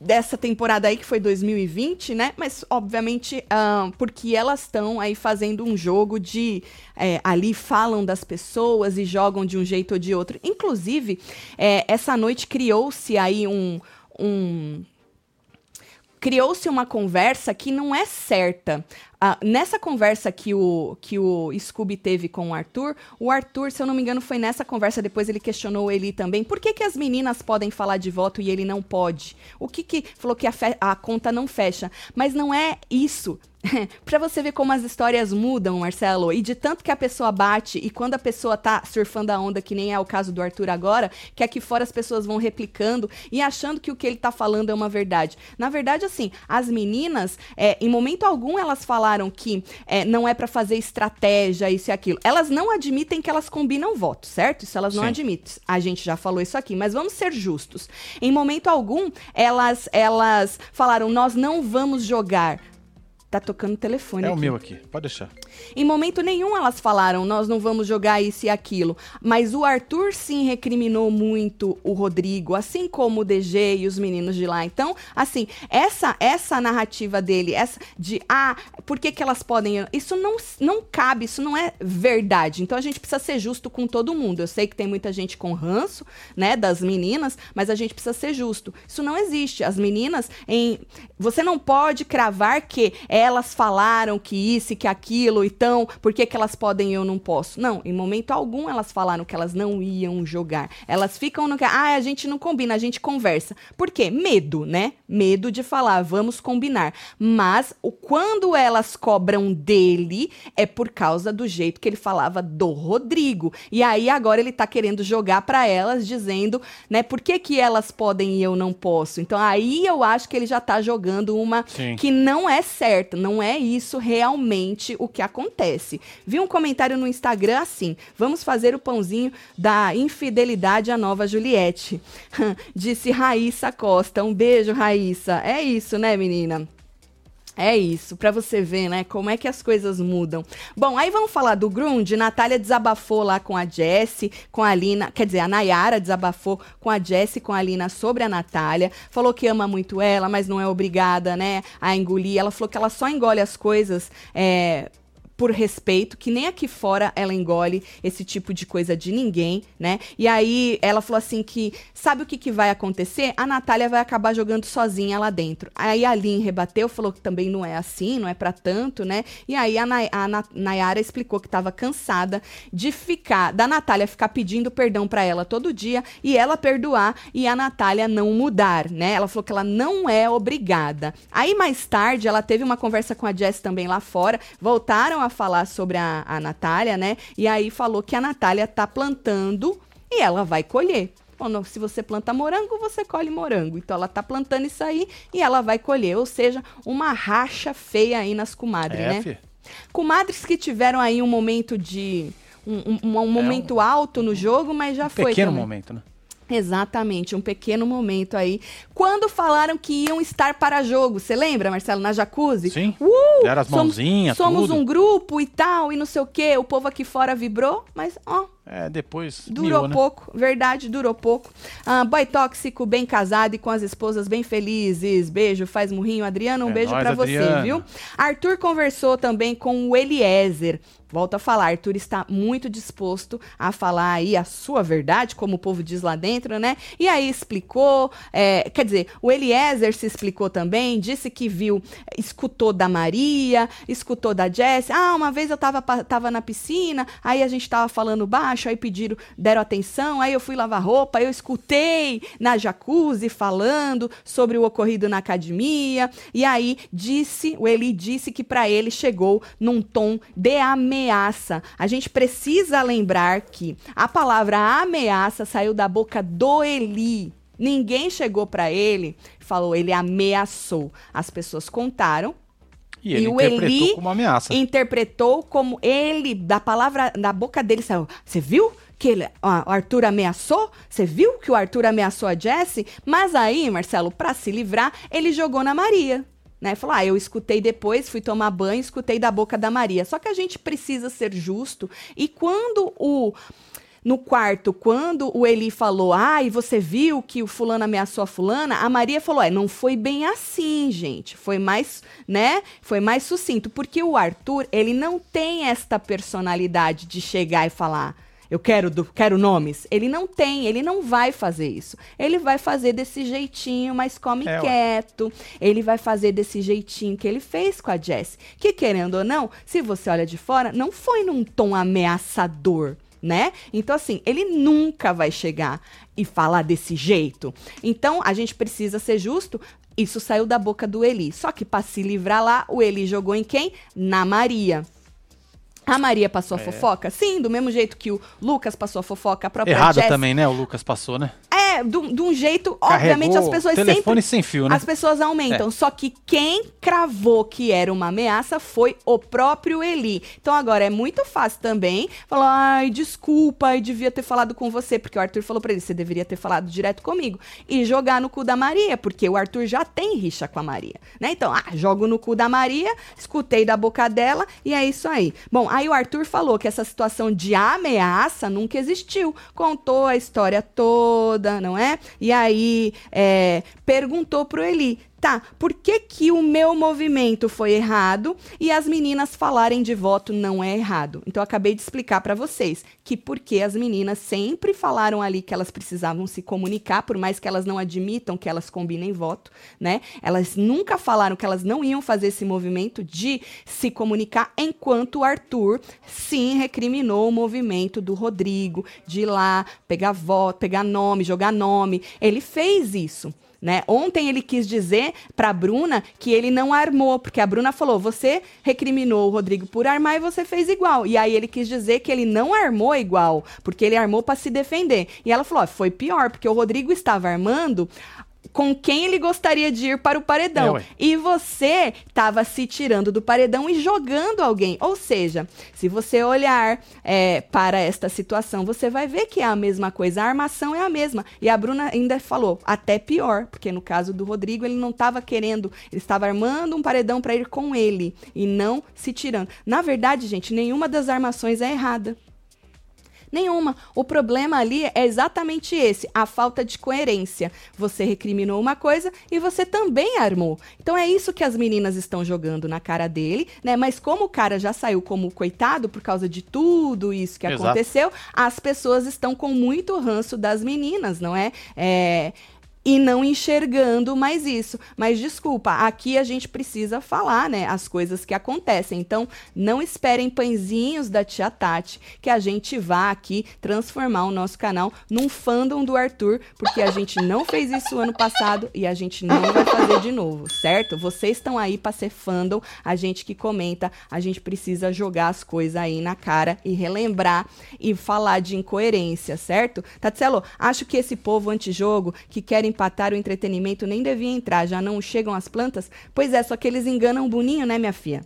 dessa temporada aí que foi 2020, né? Mas obviamente ah, porque elas estão aí fazendo um jogo de é, ali falam das pessoas e jogam de um jeito ou de outro. Inclusive é, essa noite criou-se aí um, um criou-se uma conversa que não é certa. Nessa conversa que o, que o Scooby teve com o Arthur, o Arthur, se eu não me engano, foi nessa conversa, depois ele questionou ele também, por que, que as meninas podem falar de voto e ele não pode? O que que falou que a, a conta não fecha? Mas não é isso. pra você ver como as histórias mudam, Marcelo, e de tanto que a pessoa bate e quando a pessoa tá surfando a onda, que nem é o caso do Arthur agora, que aqui fora as pessoas vão replicando e achando que o que ele tá falando é uma verdade. Na verdade, assim, as meninas, é, em momento algum, elas falaram que é, não é pra fazer estratégia, isso e aquilo. Elas não admitem que elas combinam votos, certo? Isso elas não Sim. admitem. A gente já falou isso aqui, mas vamos ser justos. Em momento algum, elas, elas falaram: nós não vamos jogar. Tá tocando o telefone É o aqui. meu aqui, pode deixar. Em momento nenhum elas falaram, nós não vamos jogar isso e aquilo. Mas o Arthur sim recriminou muito o Rodrigo, assim como o DG e os meninos de lá. Então, assim, essa essa narrativa dele, essa de ah, por que, que elas podem. Isso não, não cabe, isso não é verdade. Então a gente precisa ser justo com todo mundo. Eu sei que tem muita gente com ranço, né, das meninas, mas a gente precisa ser justo. Isso não existe. As meninas, em. Você não pode cravar que elas falaram que isso e que aquilo, então, por que, que elas podem e eu não posso? Não, em momento algum elas falaram que elas não iam jogar. Elas ficam no que. Ah, a gente não combina, a gente conversa. Por quê? Medo, né? Medo de falar, vamos combinar. Mas o, quando elas cobram dele, é por causa do jeito que ele falava do Rodrigo. E aí agora ele tá querendo jogar pra elas, dizendo, né, por que, que elas podem e eu não posso? Então aí eu acho que ele já tá jogando uma Sim. que não é certa. certa. Não é isso realmente o que acontece. Vi um comentário no Instagram assim: vamos fazer o pãozinho da infidelidade à nova Juliette. Disse Raíssa Costa. Um beijo, Raíssa. É isso, né, menina? É isso, para você ver, né, como é que as coisas mudam. Bom, aí vamos falar do Grunge. Natália desabafou lá com a Jessie, com a Alina, quer dizer, a Nayara desabafou com a Jessie, com a Alina sobre a Natália. Falou que ama muito ela, mas não é obrigada, né, a engolir. Ela falou que ela só engole as coisas é, por respeito, que nem aqui fora ela engole esse tipo de coisa de ninguém, né? E aí ela falou assim que sabe o que, que vai acontecer? A Natália vai acabar jogando sozinha lá dentro. Aí a Lin rebateu, falou que também não é assim, não é para tanto, né? E aí a, Nay a Nayara explicou que estava cansada de ficar, da Natália ficar pedindo perdão para ela todo dia e ela perdoar e a Natália não mudar, né? Ela falou que ela não é obrigada. Aí mais tarde ela teve uma conversa com a Jess também lá fora, voltaram a falar sobre a, a Natália, né? E aí falou que a Natália tá plantando e ela vai colher. Bom, se você planta morango, você colhe morango. Então ela tá plantando isso aí e ela vai colher. Ou seja, uma racha feia aí nas comadres, é, né? Comadres que tiveram aí um momento de. Um, um, um momento é um, alto no jogo, mas já um foi. Pequeno também. momento, né? Exatamente, um pequeno momento aí. Quando falaram que iam estar para jogo, você lembra, Marcelo, na jacuzzi? Sim. Uh, Deram as mãozinhas, Somos, somos um grupo e tal, e não sei o quê. O povo aqui fora vibrou, mas ó. É, depois. Durou miou, né? pouco, verdade, durou pouco. Ah, boy tóxico, bem casado e com as esposas bem felizes. Beijo, faz murrinho. Adriano, um é beijo para você, viu? Arthur conversou também com o Eliezer. Volto a falar, Arthur está muito disposto a falar aí a sua verdade, como o povo diz lá dentro, né? E aí explicou, é, quer dizer, o Eliezer se explicou também, disse que viu, escutou da Maria, escutou da Jess. Ah, uma vez eu tava, tava na piscina, aí a gente tava falando baixo, aí pediram, deram atenção, aí eu fui lavar roupa, eu escutei na jacuzzi falando sobre o ocorrido na academia, e aí disse, o Eli disse que para ele chegou num tom de ameaça ameaça. A gente precisa lembrar que a palavra ameaça saiu da boca do Eli. Ninguém chegou para ele e falou, ele ameaçou. As pessoas contaram e ele e o Eli como ameaça. interpretou como ele, da palavra, da boca dele saiu. Você viu? que ele, ó, o Arthur ameaçou? Você viu que o Arthur ameaçou a Jessie? Mas aí, Marcelo, para se livrar, ele jogou na Maria né? Falou, ah, eu escutei depois, fui tomar banho, escutei da boca da Maria. Só que a gente precisa ser justo. E quando o no quarto, quando o Eli falou, ah, e você viu que o fulano ameaçou a fulana, a Maria falou, é, não foi bem assim, gente. Foi mais, né? Foi mais sucinto, porque o Arthur, ele não tem esta personalidade de chegar e falar, eu quero, do, quero nomes. Ele não tem, ele não vai fazer isso. Ele vai fazer desse jeitinho, mas come é, quieto. Ele vai fazer desse jeitinho que ele fez com a Jess. Que, querendo ou não, se você olha de fora, não foi num tom ameaçador. Né? Então, assim, ele nunca vai chegar e falar desse jeito. Então, a gente precisa ser justo. Isso saiu da boca do Eli. Só que para se livrar lá, o Eli jogou em quem? Na Maria. A Maria passou a é. fofoca? Sim, do mesmo jeito que o Lucas passou a fofoca, a própria Errada também, né? O Lucas passou, né? É, de um jeito, Carregou obviamente as pessoas telefone sempre... sem fio, né? As pessoas aumentam, é. só que quem cravou que era uma ameaça foi o próprio Eli. Então agora é muito fácil também falar, ai, desculpa, eu devia ter falado com você, porque o Arthur falou pra ele, você deveria ter falado direto comigo. E jogar no cu da Maria, porque o Arthur já tem rixa com a Maria, né? Então, ah, jogo no cu da Maria, escutei da boca dela e é isso aí. Bom, Aí o Arthur falou que essa situação de ameaça nunca existiu. Contou a história toda, não é? E aí é, perguntou pro Eli: tá, por que que o meu movimento foi errado e as meninas falarem de voto não é errado? Então acabei de explicar para vocês que porque as meninas sempre falaram ali que elas precisavam se comunicar, por mais que elas não admitam que elas combinem voto, né? Elas nunca falaram que elas não iam fazer esse movimento de se comunicar, enquanto o Arthur sim recriminou o movimento do Rodrigo de ir lá pegar voto, pegar nome, jogar nome. Ele fez isso. Né? Ontem ele quis dizer para a Bruna que ele não armou, porque a Bruna falou: você recriminou o Rodrigo por armar e você fez igual. E aí ele quis dizer que ele não armou igual, porque ele armou para se defender. E ela falou: foi pior, porque o Rodrigo estava armando com quem ele gostaria de ir para o paredão. É, e você estava se tirando do paredão e jogando alguém. Ou seja, se você olhar é, para esta situação, você vai ver que é a mesma coisa. A armação é a mesma. E a Bruna ainda falou, até pior, porque no caso do Rodrigo, ele não estava querendo, ele estava armando um paredão para ir com ele e não se tirando. Na verdade, gente, nenhuma das armações é errada. Nenhuma. O problema ali é exatamente esse, a falta de coerência. Você recriminou uma coisa e você também armou. Então é isso que as meninas estão jogando na cara dele, né? Mas como o cara já saiu como coitado por causa de tudo isso que Exato. aconteceu, as pessoas estão com muito ranço das meninas, não é? É e não enxergando mais isso. Mas desculpa, aqui a gente precisa falar, né, as coisas que acontecem. Então, não esperem pãezinhos da tia Tati que a gente vá aqui transformar o nosso canal num fandom do Arthur, porque a gente não fez isso ano passado e a gente não vai fazer de novo, certo? Vocês estão aí para ser fandom, a gente que comenta, a gente precisa jogar as coisas aí na cara e relembrar e falar de incoerência, certo? Tatselo, acho que esse povo antijogo que quer empatar o entretenimento nem devia entrar, já não chegam as plantas? Pois é, só que eles enganam o Boninho, né, minha filha?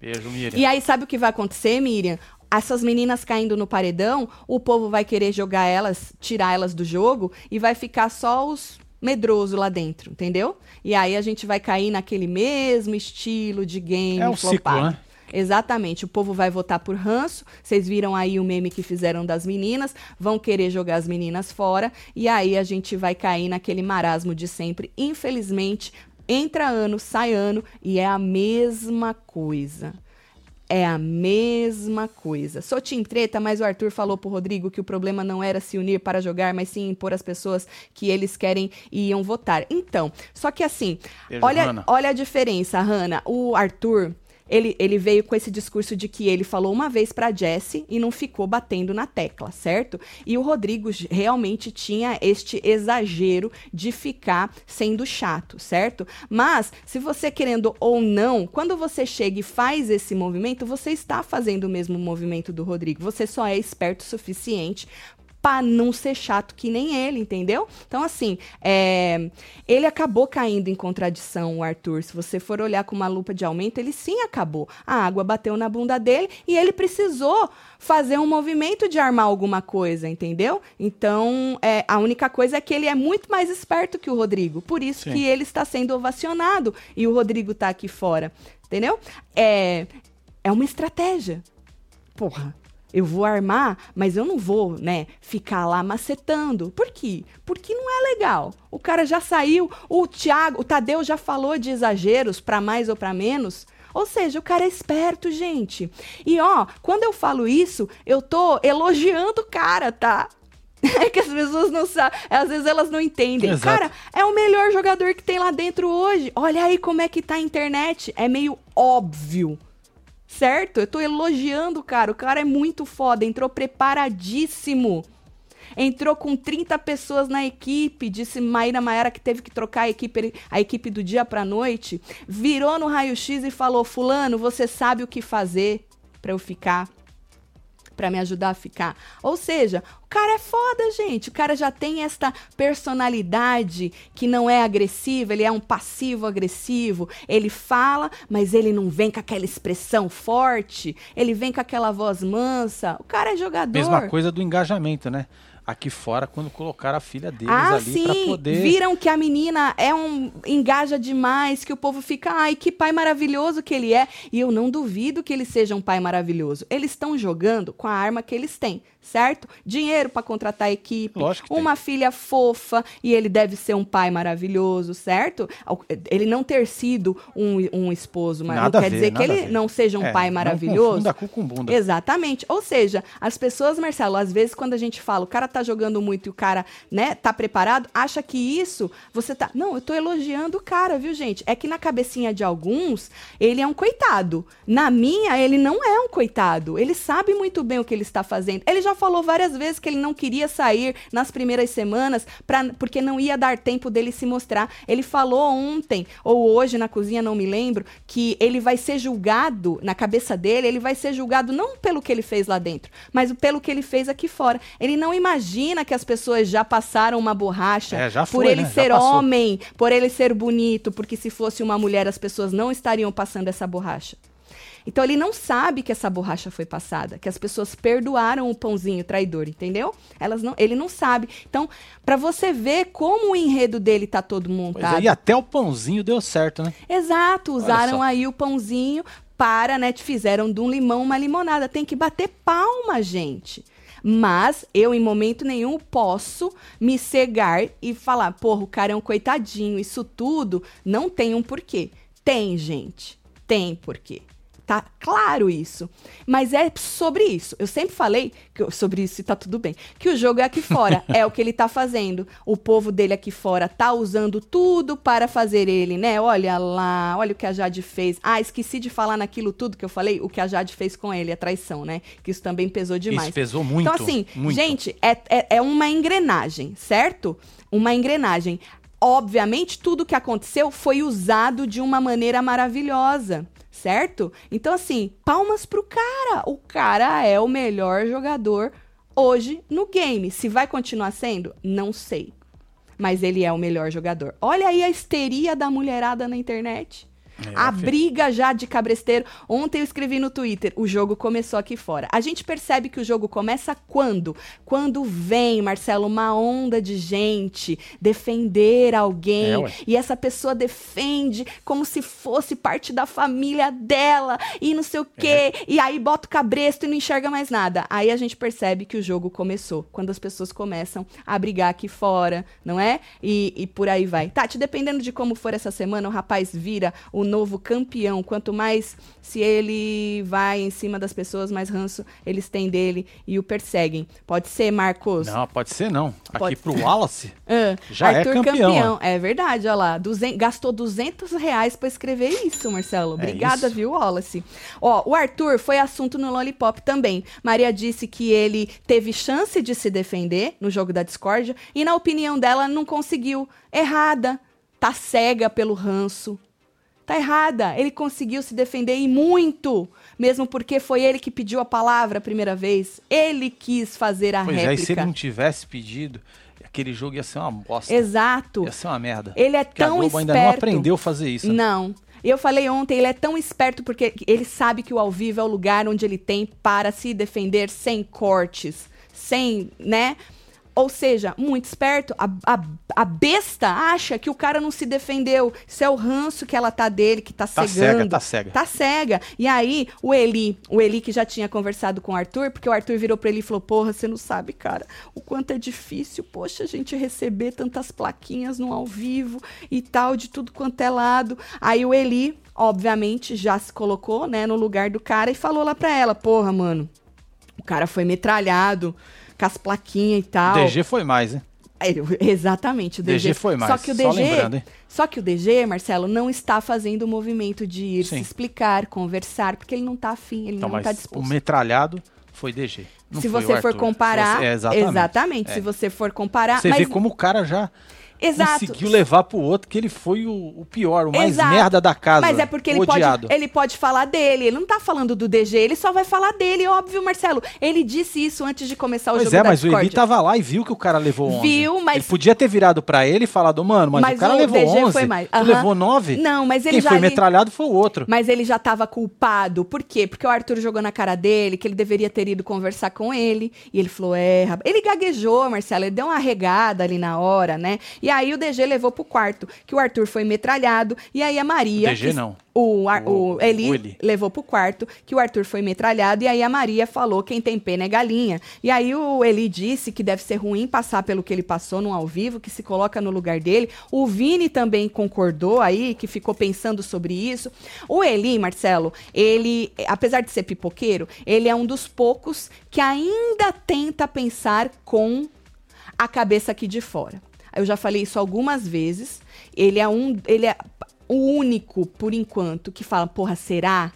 Beijo, Miriam. E aí, sabe o que vai acontecer, Miriam? Essas meninas caindo no paredão, o povo vai querer jogar elas, tirar elas do jogo e vai ficar só os medroso lá dentro, entendeu? E aí a gente vai cair naquele mesmo estilo de game É um ciclo, flopado. né? Exatamente, o povo vai votar por ranço. Vocês viram aí o meme que fizeram das meninas, vão querer jogar as meninas fora e aí a gente vai cair naquele marasmo de sempre. Infelizmente, entra ano, sai ano e é a mesma coisa. É a mesma coisa. Sou Tim Treta, mas o Arthur falou pro Rodrigo que o problema não era se unir para jogar, mas sim impor as pessoas que eles querem e iam votar. Então, só que assim, Beijo, olha, Hannah. olha a diferença, Hanna. O Arthur, ele, ele veio com esse discurso de que ele falou uma vez pra Jessie e não ficou batendo na tecla, certo? E o Rodrigo realmente tinha este exagero de ficar sendo chato, certo? Mas, se você querendo ou não, quando você chega e faz esse movimento, você está fazendo o mesmo movimento do Rodrigo. Você só é esperto o suficiente pra não ser chato que nem ele, entendeu? Então, assim, é, ele acabou caindo em contradição, o Arthur. Se você for olhar com uma lupa de aumento, ele sim acabou. A água bateu na bunda dele e ele precisou fazer um movimento de armar alguma coisa, entendeu? Então, é, a única coisa é que ele é muito mais esperto que o Rodrigo. Por isso Sim. que ele está sendo ovacionado e o Rodrigo tá aqui fora, entendeu? É, é uma estratégia. Porra, eu vou armar, mas eu não vou, né, ficar lá macetando. Por quê? Porque não é legal. O cara já saiu, o Thiago, o Tadeu já falou de exageros para mais ou para menos. Ou seja, o cara é esperto, gente. E ó, quando eu falo isso, eu tô elogiando o cara, tá? É que as pessoas não sabem, às vezes elas não entendem. Exato. Cara, é o melhor jogador que tem lá dentro hoje. Olha aí como é que tá a internet. É meio óbvio. Certo? Eu tô elogiando cara. O cara é muito foda. Entrou preparadíssimo. Entrou com 30 pessoas na equipe, disse Maíra Maera que teve que trocar a equipe, a equipe do dia pra noite. Virou no raio-x e falou: Fulano, você sabe o que fazer pra eu ficar? Pra me ajudar a ficar. Ou seja, o cara é foda, gente. O cara já tem esta personalidade que não é agressiva, ele é um passivo agressivo. Ele fala, mas ele não vem com aquela expressão forte, ele vem com aquela voz mansa. O cara é jogador. Mesma coisa do engajamento, né? Aqui fora, quando colocaram a filha deles Ah, ali sim. poder. Viram que a menina é um engaja demais, que o povo fica, ai, que pai maravilhoso que ele é. E eu não duvido que ele seja um pai maravilhoso. Eles estão jogando com a arma que eles têm, certo? Dinheiro pra contratar a equipe, Lógico que tem. uma filha fofa e ele deve ser um pai maravilhoso, certo? Ele não ter sido um, um esposo, mas Nada não quer ver, dizer que ele não seja um É, pai não maravilhoso. confunda cu com bunda. Exatamente. Ou seja, as pessoas, Marcelo, às vezes quando a gente fala, o cara tá jogando muito e o cara, né, tá preparado, acha que isso, você tá. Não, eu tô elogiando o cara, viu, gente? É que na cabecinha de alguns, ele é um coitado. Na minha, ele não é um coitado. Ele sabe muito bem o que ele está fazendo. Ele já falou várias vezes que ele não queria sair nas primeiras semanas pra, porque não ia dar tempo dele se mostrar. Ele falou ontem, ou hoje na cozinha, não me lembro, que ele vai ser julgado, na cabeça dele, ele vai ser julgado não pelo que ele fez lá dentro, mas pelo que ele fez aqui fora. Ele não imagina que as pessoas já passaram uma borracha É, já por foi, ele né? Ser homem, por ele ser bonito, porque se fosse uma mulher as pessoas não estariam passando essa borracha. Então ele não sabe que essa borracha foi passada, que as pessoas perdoaram o pãozinho traidor, entendeu? Elas não, ele não sabe. Então, pra você ver como o enredo dele tá todo montado. é, e até o pãozinho deu certo, né? Exato, usaram aí o pãozinho para, né, te fizeram de um limão uma limonada. Tem que bater palma, gente. Mas eu, em momento nenhum, posso me cegar e falar, porra, o cara é um coitadinho. Isso tudo não tem um porquê. Tem, gente. Tem porquê. Tá claro isso. Mas é sobre isso. Eu sempre falei que eu- sobre isso e tá tudo bem. Que o jogo é aqui fora. é o que ele tá fazendo. O povo dele aqui fora tá usando tudo para fazer ele, né? Olha lá, olha o que a Jade fez. Ah, esqueci de falar naquilo tudo que eu falei, o que a Jade fez com ele, a traição, né? Que isso também pesou demais. Isso pesou muito. Então, assim, muito. gente, é, é, é uma engrenagem, certo? Uma engrenagem. Obviamente, tudo que aconteceu foi usado de uma maneira maravilhosa, certo? Então, assim, palmas pro cara. O cara é o melhor jogador hoje no game. Se vai continuar sendo, não sei. Mas ele é o melhor jogador. Olha aí a histeria da mulherada na internet. É, a briga já de cabresteiro. Ontem eu escrevi no Twitter, o jogo começou aqui fora. A gente percebe que o jogo começa quando? Quando vem, Marcelo, uma onda de gente defender alguém. É, e essa pessoa defende como se fosse parte da família dela e não sei o quê. É. E aí bota o cabresto e não enxerga mais nada. Aí a gente percebe que o jogo começou. Quando as pessoas começam a brigar aqui fora, não é? E, e por aí vai. Tati, dependendo de como for essa semana, o rapaz vira o novo campeão. Quanto mais se ele vai em cima das pessoas, mais ranço eles têm dele e o perseguem. Pode ser, Marcos? Não, pode ser não. Pode Aqui pro Wallace, Ah, Já é campeão, É verdade, olha lá. Duzen- gastou 200 reais pra escrever isso, Marcelo. Obrigada, É viu, Wallace? Ó, o Arthur foi assunto no Lollipop também. Maria disse que ele teve chance de se defender no jogo da discórdia e, na opinião dela, não conseguiu. Errada. Tá cega pelo ranço. Tá errada. Ele conseguiu se defender e muito. Mesmo porque foi ele que pediu a palavra a primeira vez. Ele quis fazer a pois é, e réplica. se ele não tivesse pedido, aquele jogo ia ser uma bosta. Exato. Ia ser uma merda. Ele é Porque a tão Globo esperto. ainda não aprendeu a fazer isso. né? Não. Eu falei ontem, ele é tão esperto porque ele sabe que o ao vivo é o lugar onde ele tem para se defender sem cortes, sem, né? Ou seja, muito esperto. A, a, a besta acha que o cara não se defendeu. Isso é o ranço que ela tá dele, que tá, Tá cegando. cega, tá cega. Tá cega. E aí, o Eli, o Eli que já tinha conversado com o Arthur, porque o Arthur virou pra ele e falou: Porra, você não sabe, cara, o quanto é difícil, poxa, a gente receber tantas plaquinhas no ao vivo e tal, de tudo quanto é lado. Aí o Eli, obviamente, já se colocou, né, no lugar do cara e falou lá pra ela: Porra, mano, o cara foi metralhado com as plaquinhas e tal. DG foi mais, hein? Ele- Exatamente, o DG, DG foi mais, Só que o só DG, lembrando, hein? só que o DG, Marcelo, não está fazendo o movimento de ir se Sim. explicar, conversar, porque ele não está afim, ele Então, não está mas o disposto. metralhado foi DG. não se foi você o for comparar, Se é, exatamente. exatamente, É. se você for comparar, Você vê como o cara já exato. conseguiu levar pro outro que ele foi o, o pior, o mais Exato. merda da casa. Mas é porque ele odiado. pode, ele pode falar dele. Ele não tá falando do DG, ele só vai falar dele, óbvio, Marcelo. Ele disse isso antes de começar o Pois jogo é, mas o Discord. Eli tava lá e viu que o cara levou 11. Viu, mas- Ele podia ter virado pra ele e falado, mano, mas, Mas o cara o levou DG 11. foi mais. Tu Aham. levou 9? Não, mas ele Quem já foi ali- metralhado foi o outro. Mas ele já tava culpado. Por quê? Porque o Arthur jogou na cara dele que ele deveria ter ido conversar com ele. E ele falou: é, rapaz. Ele gaguejou, Marcelo. Ele deu uma regada ali na hora, né? E aí o DG levou pro quarto, que o Arthur foi metralhado. E aí a Maria. DG que- não. O, Ar- o, O- Eli, o Eli. levou pro quarto, que o Arthur foi metralhado. E aí a Maria falou: quem tem pena é galinha. E aí o Eli disse que deve ser ruim passar pelo que ele passou no ao vivo, que se coloca no lugar dele. O Vini também concordou aí, que ficou pensando sobre isso. O Eli, Marcelo, ele, apesar de ser pipoqueiro, ele é um dos poucos que ainda tenta pensar com a cabeça aqui de fora. Eu já falei isso algumas vezes. Ele é um, ele é o único, por enquanto, que fala, porra, será?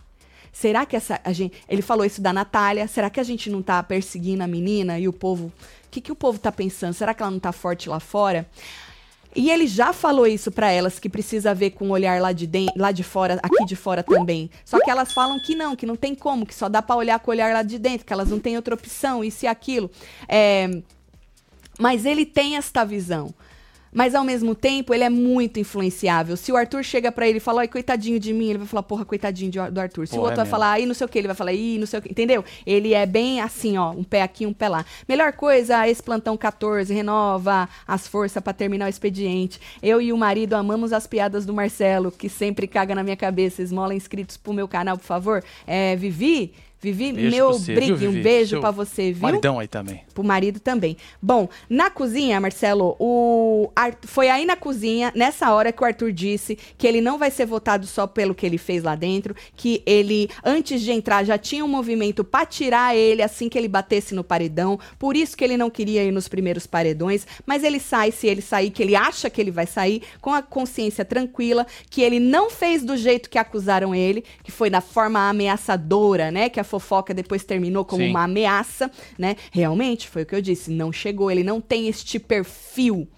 Será que essa a gente, ele falou isso da Natália, será que a gente não tá perseguindo a menina e o povo, o que que o povo tá pensando? Será que ela não tá forte lá fora? E ele já falou isso pra elas, que precisa ver com o olhar lá de, den- lá de fora, aqui de fora também. Só que elas falam que não, que não tem como, que só dá pra olhar com o olhar lá de dentro, que elas não têm outra opção, isso e aquilo. É, Mas ele tem esta visão. Mas ao mesmo tempo, ele é muito influenciável. Se o Arthur chega pra ele e fala, ai, coitadinho de mim, ele vai falar, porra, coitadinho de- do Arthur. Se o Porra, outro é vai mesmo. falar, aí não sei o que, ele vai falar, ih, não sei o que, entendeu? Ele é bem assim, ó, um pé aqui, um pé lá. Melhor coisa, esse plantão 14, renova as forças pra terminar o expediente. Eu e o marido amamos as piadas do Marcelo, que sempre caga na minha cabeça. Esmola inscritos pro meu canal, por favor. É, Vivi, Vivi, Beijo meu você, brigue, viu, um beijo Seu pra você, viu? Maridão aí também. Pro marido também. Bom, na cozinha, Marcelo, o Ar- foi aí na cozinha, nessa hora que o Arthur disse que ele não vai ser votado só pelo que ele fez lá dentro, que ele, antes de entrar, já tinha um movimento pra tirar ele assim que ele batesse no paredão. Por isso que ele não queria ir nos primeiros paredões. Mas ele sai, se ele sair, que ele acha que ele vai sair, com a consciência tranquila, que ele não fez do jeito que acusaram ele, que foi da forma ameaçadora, né? Que a fofoca depois terminou como Sim. uma ameaça, né? Realmente, foi o que eu disse, não chegou, ele não tem este perfil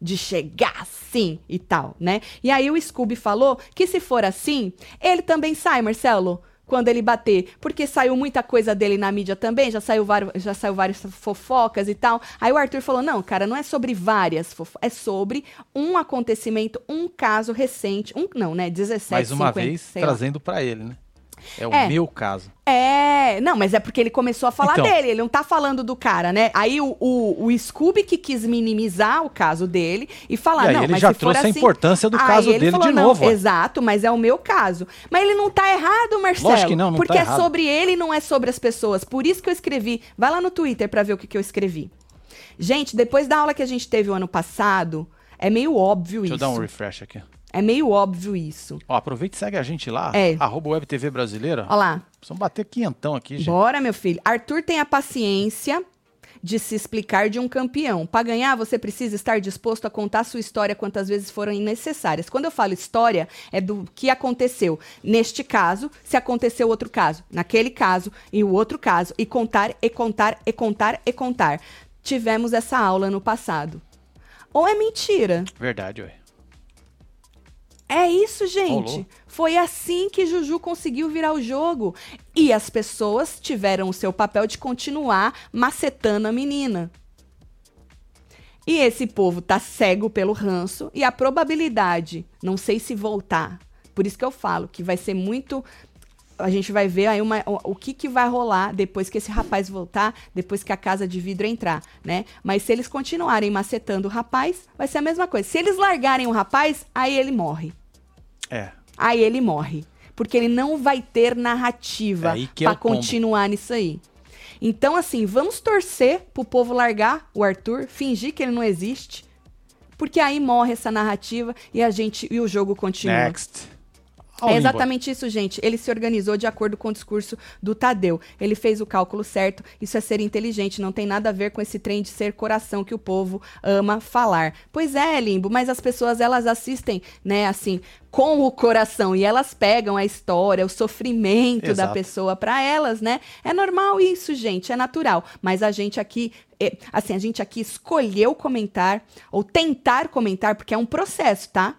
de chegar assim e tal, né? E aí o Scooby falou que se for assim, ele também sai, Marcelo, quando ele bater, porque saiu muita coisa dele na mídia também, já saiu vários, já saiu várias fofocas e tal. Aí o Arthur falou: "Não, cara, não é sobre várias fofocas, é sobre um acontecimento, um caso recente, um não, né, 17, Mais uma 50, vez, trazendo pra ele, né? É o É. meu caso. É, não, mas é porque ele começou a falar Então. dele, ele não tá falando do cara, né? Aí o, o, o Scooby que quis minimizar o caso dele e falar, E aí não, ele mas já trouxe a assim... importância do caso ele dele falou, de novo. Exato, mas é o meu caso. Mas ele não tá errado, Marcelo. Lógico que não, não tá Porque é errado. sobre ele, não é sobre as pessoas. Por isso que eu escrevi. Vai lá no Twitter pra ver o que, que eu escrevi. Gente, depois da aula que a gente teve o ano passado, é meio óbvio Deixa eu isso. dar um refresh aqui. É meio óbvio isso. Ó, aproveita e segue a gente lá. É. Arroba Web TV Brasileira. Olha lá. Precisamos bater quinhentão aqui, gente. Bora, meu filho. Arthur tem a paciência de se explicar de um campeão. Para ganhar, você precisa estar disposto a contar sua história quantas vezes forem necessárias. Quando eu falo história, é do que aconteceu. Neste caso, se aconteceu outro caso. Naquele caso, e o outro caso. E contar, e contar, e contar, e contar. Tivemos essa aula no passado. Ou é mentira? Verdade, ué. É isso, gente. Rolou. Foi assim que Juju conseguiu virar o jogo. E as pessoas tiveram o seu papel de continuar macetando a menina. E esse povo tá cego pelo ranço e a probabilidade, não sei se voltar. Por isso que eu falo que vai ser muito a gente vai ver aí uma- o, o que, que vai rolar depois que esse rapaz voltar, depois que a casa de vidro entrar, né? Mas se eles continuarem macetando o rapaz, vai ser a mesma coisa. Se eles largarem o rapaz, aí ele morre. É. Aí ele morre. Porque ele não vai ter narrativa É que é continuar nisso aí. Então, assim, vamos torcer pro povo largar o Arthur, fingir que ele não existe. Porque aí morre essa narrativa e a gente e o jogo continua. Next. Ao É exatamente isso, gente. Ele se organizou de acordo com o discurso do Tadeu. Ele fez o cálculo certo. Isso é ser inteligente. Não tem nada a ver com esse trem de ser coração que o povo ama falar. Pois é, Limbo, mas as pessoas elas assistem, né, assim, com o coração e elas pegam a história, o sofrimento da Exato. pessoa pra elas, né? É normal isso, gente, é natural. Mas a gente aqui, é, assim, a gente aqui escolheu comentar ou tentar comentar porque é um processo, tá?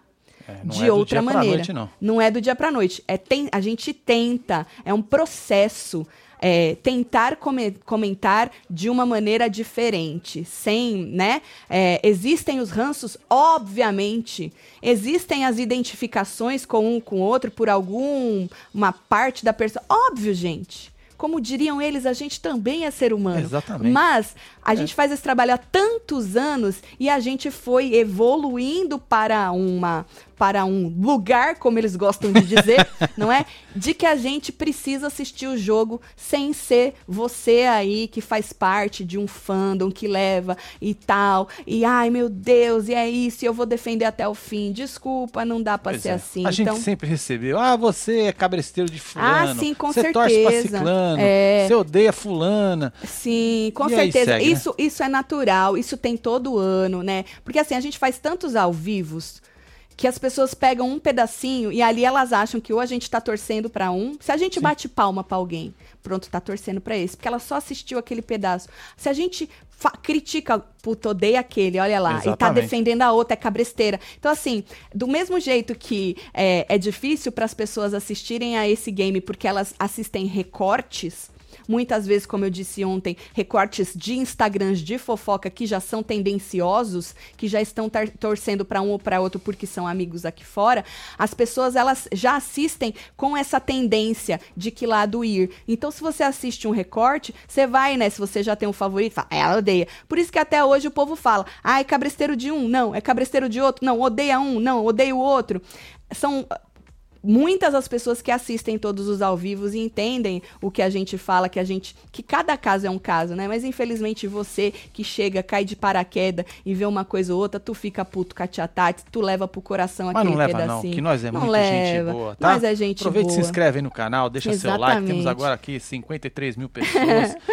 É, não de é outra maneira. noite, não. é do dia pra noite. É tem, a gente tenta, é um processo. é, tentar come- comentar de uma maneira diferente, sem, né? é, existem os ranços, obviamente. Existem as identificações com um com o outro por alguma parte da pessoa. Óbvio, gente. Como diriam eles, a gente também é ser humano. Exatamente. Mas a gente faz esse trabalho há tantos anos e a gente foi evoluindo para uma para um lugar, como eles gostam de dizer, não é? De que a gente precisa assistir o jogo sem ser você aí que faz parte de um fandom que leva e tal. E ai, meu Deus, e é isso, e eu vou defender até o fim. Desculpa, não dá para ser é. assim. A gente então, sempre recebeu. Ah, você é cabresteiro de fulano. Ah, sim, com você torce pra certeza. ciclano. É. Você odeia fulana. Sim, com E certeza. segue, né? isso, isso é natural, isso tem todo ano, né? Porque assim, a gente faz tantos ao vivos que as pessoas pegam um pedacinho e ali elas acham que ou a gente tá torcendo pra um, se a gente bate palma pra alguém, pronto, tá torcendo pra esse, porque ela só assistiu aquele pedaço. Se a gente critica, puta, odeia aquele, olha lá, e tá Exatamente. defendendo a outra, é cabresteira. Então assim, do mesmo jeito que é, é difícil para as pessoas assistirem a esse game porque elas assistem recortes, Muitas vezes, como eu disse ontem, recortes de Instagrams de fofoca que já são tendenciosos, que já estão torcendo para um ou para outro porque são amigos aqui fora. As pessoas elas já assistem com essa tendência de que lado ir. Então, se você assiste um recorte, você vai, né? Se você já tem um favorito, fala, ela odeia. Por isso que até hoje o povo fala, ah, é cabresteiro de um, não, é cabresteiro de outro, não, odeia um, não, odeia o outro. São muitas as pessoas que assistem todos os ao vivos e entendem o que a gente fala, que a gente que cada caso é um caso, né? Mas infelizmente você que chega, cai de paraquedas e vê uma coisa ou outra, tu fica puto com a tia Tati, tu leva pro coração Mas aquele não leva pedacinho. não, que nós é Não muita leva, gente boa, tá? Nós é gente Aproveita e se boa. inscreve aí no canal, deixa seu like, temos Exatamente. agora aqui 53 mil pessoas.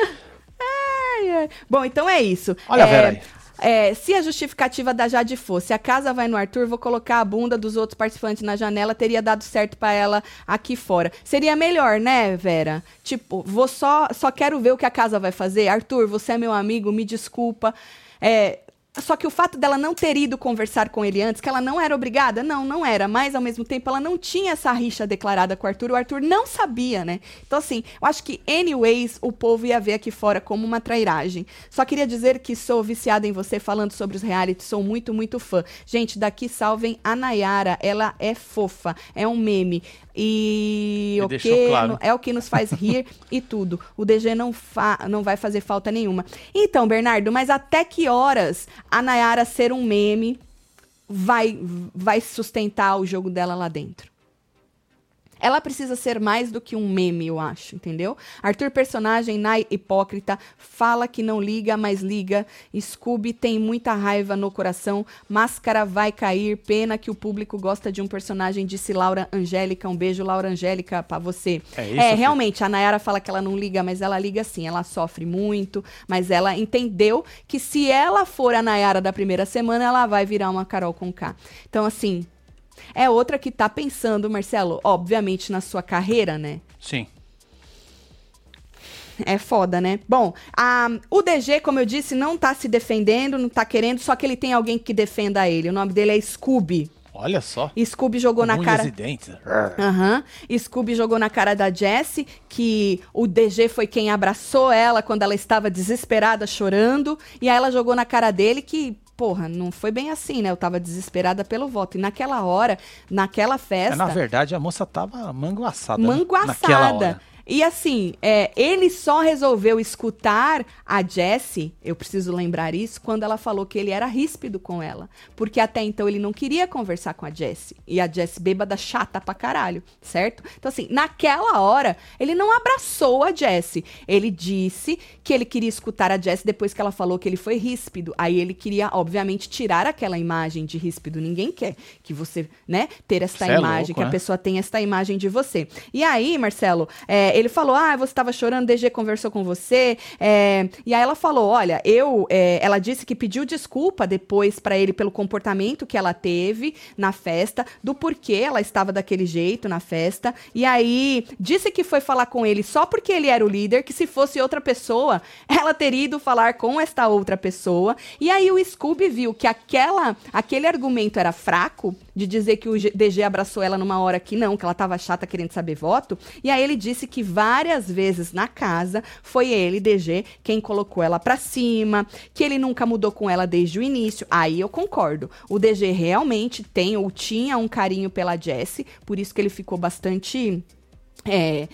Ai, ai. Bom, então é isso. Olha a é, Vera aí. É, se a justificativa da Jade fosse a casa vai no Arthur, vou colocar a bunda dos outros participantes na janela, teria dado certo pra ela aqui fora. Seria melhor, né, Vera? Tipo, vou só, só quero ver o que a casa vai fazer. Arthur, você é meu amigo, me desculpa. É, só que o fato dela não ter ido conversar com ele antes, que ela não era obrigada, não, não era. Mas ao mesmo tempo ela não tinha essa rixa declarada com o Arthur. O Arthur não sabia, né? Então, assim, eu acho que, anyways, o povo ia ver aqui fora como uma trairagem. Só queria dizer que sou viciada em você falando sobre os reality, sou muito, muito fã. Gente, daqui salvem a Nayara, ela é fofa, é um meme. E Me o que claro. é o que nos faz rir e tudo. O DG não, fa não vai fazer falta nenhuma. Então, Bernardo, mas até que horas a Nayara ser um meme vai, vai sustentar o jogo dela lá dentro? Ela precisa ser mais do que um meme, eu acho, entendeu? Arthur, personagem, Nai, hipócrita, fala que não liga, mas liga. Scooby tem muita raiva no coração. Máscara vai cair. Pena que o público gosta de um personagem, disse Laura Angélica. Um beijo, Laura Angélica, pra você. É isso, É, realmente, a Nayara fala que ela não liga, mas ela liga sim. Ela sofre muito, mas ela entendeu que se ela for a Nayara da primeira semana, ela vai virar uma Carol com K. Então, assim, é outra que tá pensando, Marcelo, obviamente na sua carreira, né? Sim. É foda, né? Bom, a- o DG, como eu disse, não tá se defendendo, não tá querendo, só que ele tem alguém que defenda ele. O nome dele é Scooby. Olha só. Scooby jogou na Unhas cara. Aham. Scooby jogou na cara da Jessie que o DG foi quem abraçou ela quando ela estava desesperada, chorando. E aí ela jogou na cara dele que, porra, não foi bem assim, né? Eu tava desesperada pelo voto. E naquela hora, naquela É, festa. na verdade, a moça tava manguaçada. né? Naquela manguaçada. hora. E assim, é, ele só resolveu escutar a Jessie, eu preciso lembrar isso, quando ela falou que ele era ríspido com ela. Porque até então ele não queria conversar com a Jessie. E a Jessie bêbada chata pra caralho, certo? Então assim, naquela hora, ele não abraçou a Jessie. Ele disse que ele queria escutar a Jessie depois que ela falou que ele foi ríspido. Aí ele queria, obviamente, tirar aquela imagem de ríspido. Ninguém quer que você, né, ter esta Cê é imagem, louco, que a né? pessoa tem esta imagem de você. E aí, Marcelo, é, ele falou: Ah, você estava chorando, DG conversou com você. é, e aí ela falou: Olha, eu. é, ela disse que pediu desculpa depois pra ele pelo comportamento que ela teve na festa, do porquê ela estava daquele jeito na festa. E aí disse que foi falar com ele só porque ele era o líder, que se fosse outra pessoa, ela teria ido falar com esta outra pessoa. E aí o Scooby viu que aquela, aquele argumento era fraco, de dizer que o DG abraçou ela numa hora que não, que ela tava chata querendo saber voto. E aí ele disse que várias vezes na casa foi ele, DG, quem colocou ela pra cima, que ele nunca mudou com ela desde o início. Aí eu concordo. O DG realmente tem ou tinha um carinho pela Jessie, por isso que ele ficou bastante. É,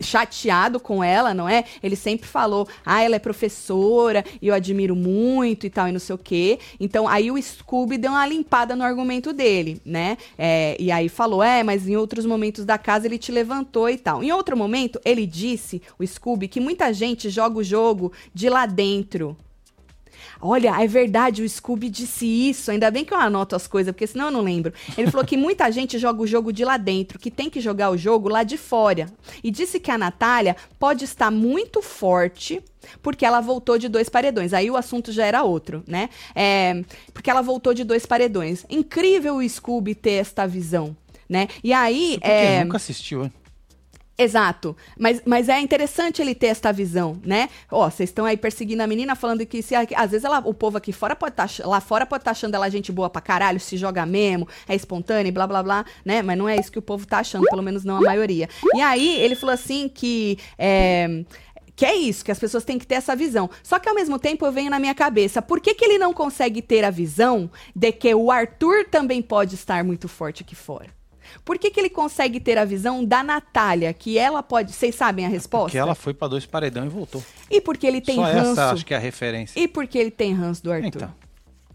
chateado com ela, não é? Ele sempre falou, ah, ela é professora e eu admiro muito e tal, e não sei o quê. Então, aí o Scooby deu uma limpada no argumento dele, né? É, e aí falou, é, mas em outros momentos da casa ele te levantou e tal. Em outro momento, ele disse, o Scooby, que muita gente joga o jogo de lá dentro. Olha, é verdade, o Scooby disse isso. Ainda bem que eu anoto as coisas, porque senão eu não lembro. Ele falou que muita gente joga o jogo de lá dentro, que tem que jogar o jogo lá de fora. E disse que a Natália pode estar muito forte. Porque ela voltou de dois paredões. Aí o assunto já era outro, né? É, porque ela voltou de dois paredões. Incrível o Scooby ter esta visão, né? E aí. Porque é... nunca assistiu, hein? Exato. Mas, mas é interessante ele ter esta visão, né? Ó, vocês estão aí perseguindo a menina, falando que se, às vezes ela, o povo aqui fora pode tá, lá fora pode estar achando ela gente boa pra caralho, se joga mesmo, é espontânea blá blá blá, né? Mas não é isso que o povo tá achando, pelo menos não a maioria. E aí ele falou assim que. é, Que é isso, que as pessoas têm que ter essa visão. Só que ao mesmo tempo eu venho na minha cabeça, por que, que ele não consegue ter a visão de que o Arthur também pode estar muito forte aqui fora? Por que, que ele consegue ter a visão da Natália, que ela pode. Vocês sabem a resposta? Porque ela foi para dois paredão e voltou. E porque ele tem Só ranço. essa acho que é a referência. E porque ele tem ranço do Arthur. Então,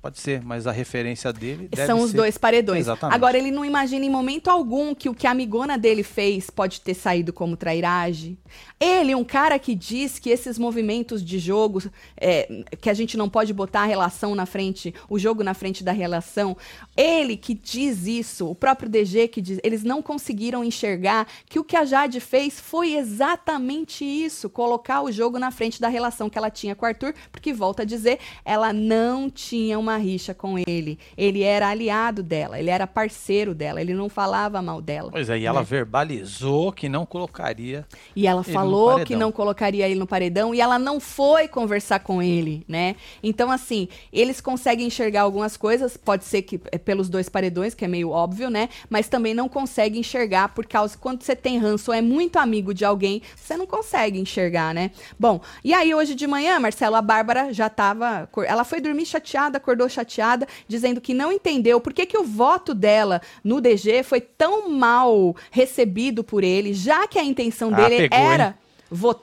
pode ser, mas a referência dele deve São os ser- dois paredões. Exatamente. Agora, ele não imagina em momento algum que o que a amigona dele fez pode ter saído como trairagem. Ele, um cara que diz que esses movimentos de jogo, é, que a gente não pode botar a relação na frente, o jogo na frente da relação. Ele que diz isso, o próprio DG que diz, eles não conseguiram enxergar que o que a Jade fez foi exatamente isso, colocar o jogo na frente da relação que ela tinha com o Arthur, porque volta a dizer, ela não tinha uma rixa com ele. Ele era aliado dela, ele era parceiro dela, ele não falava mal dela. Pois é, e ela né? verbalizou que não colocaria. E ela falou que não colocaria ele no paredão e ela não foi conversar com ele, né? Então, assim, eles conseguem enxergar algumas coisas, pode ser que é pelos dois paredões, que é meio óbvio, né? Mas também não consegue enxergar por causa quando você tem ranço ou é muito amigo de alguém, você não consegue enxergar, né? Bom, e aí hoje de manhã, Marcelo, a Bárbara já tava, ela foi dormir chateada, acordou chateada, dizendo que não entendeu por que, que o voto dela no DG foi tão mal recebido por ele, já que a intenção Ah, dele pegou, era hein?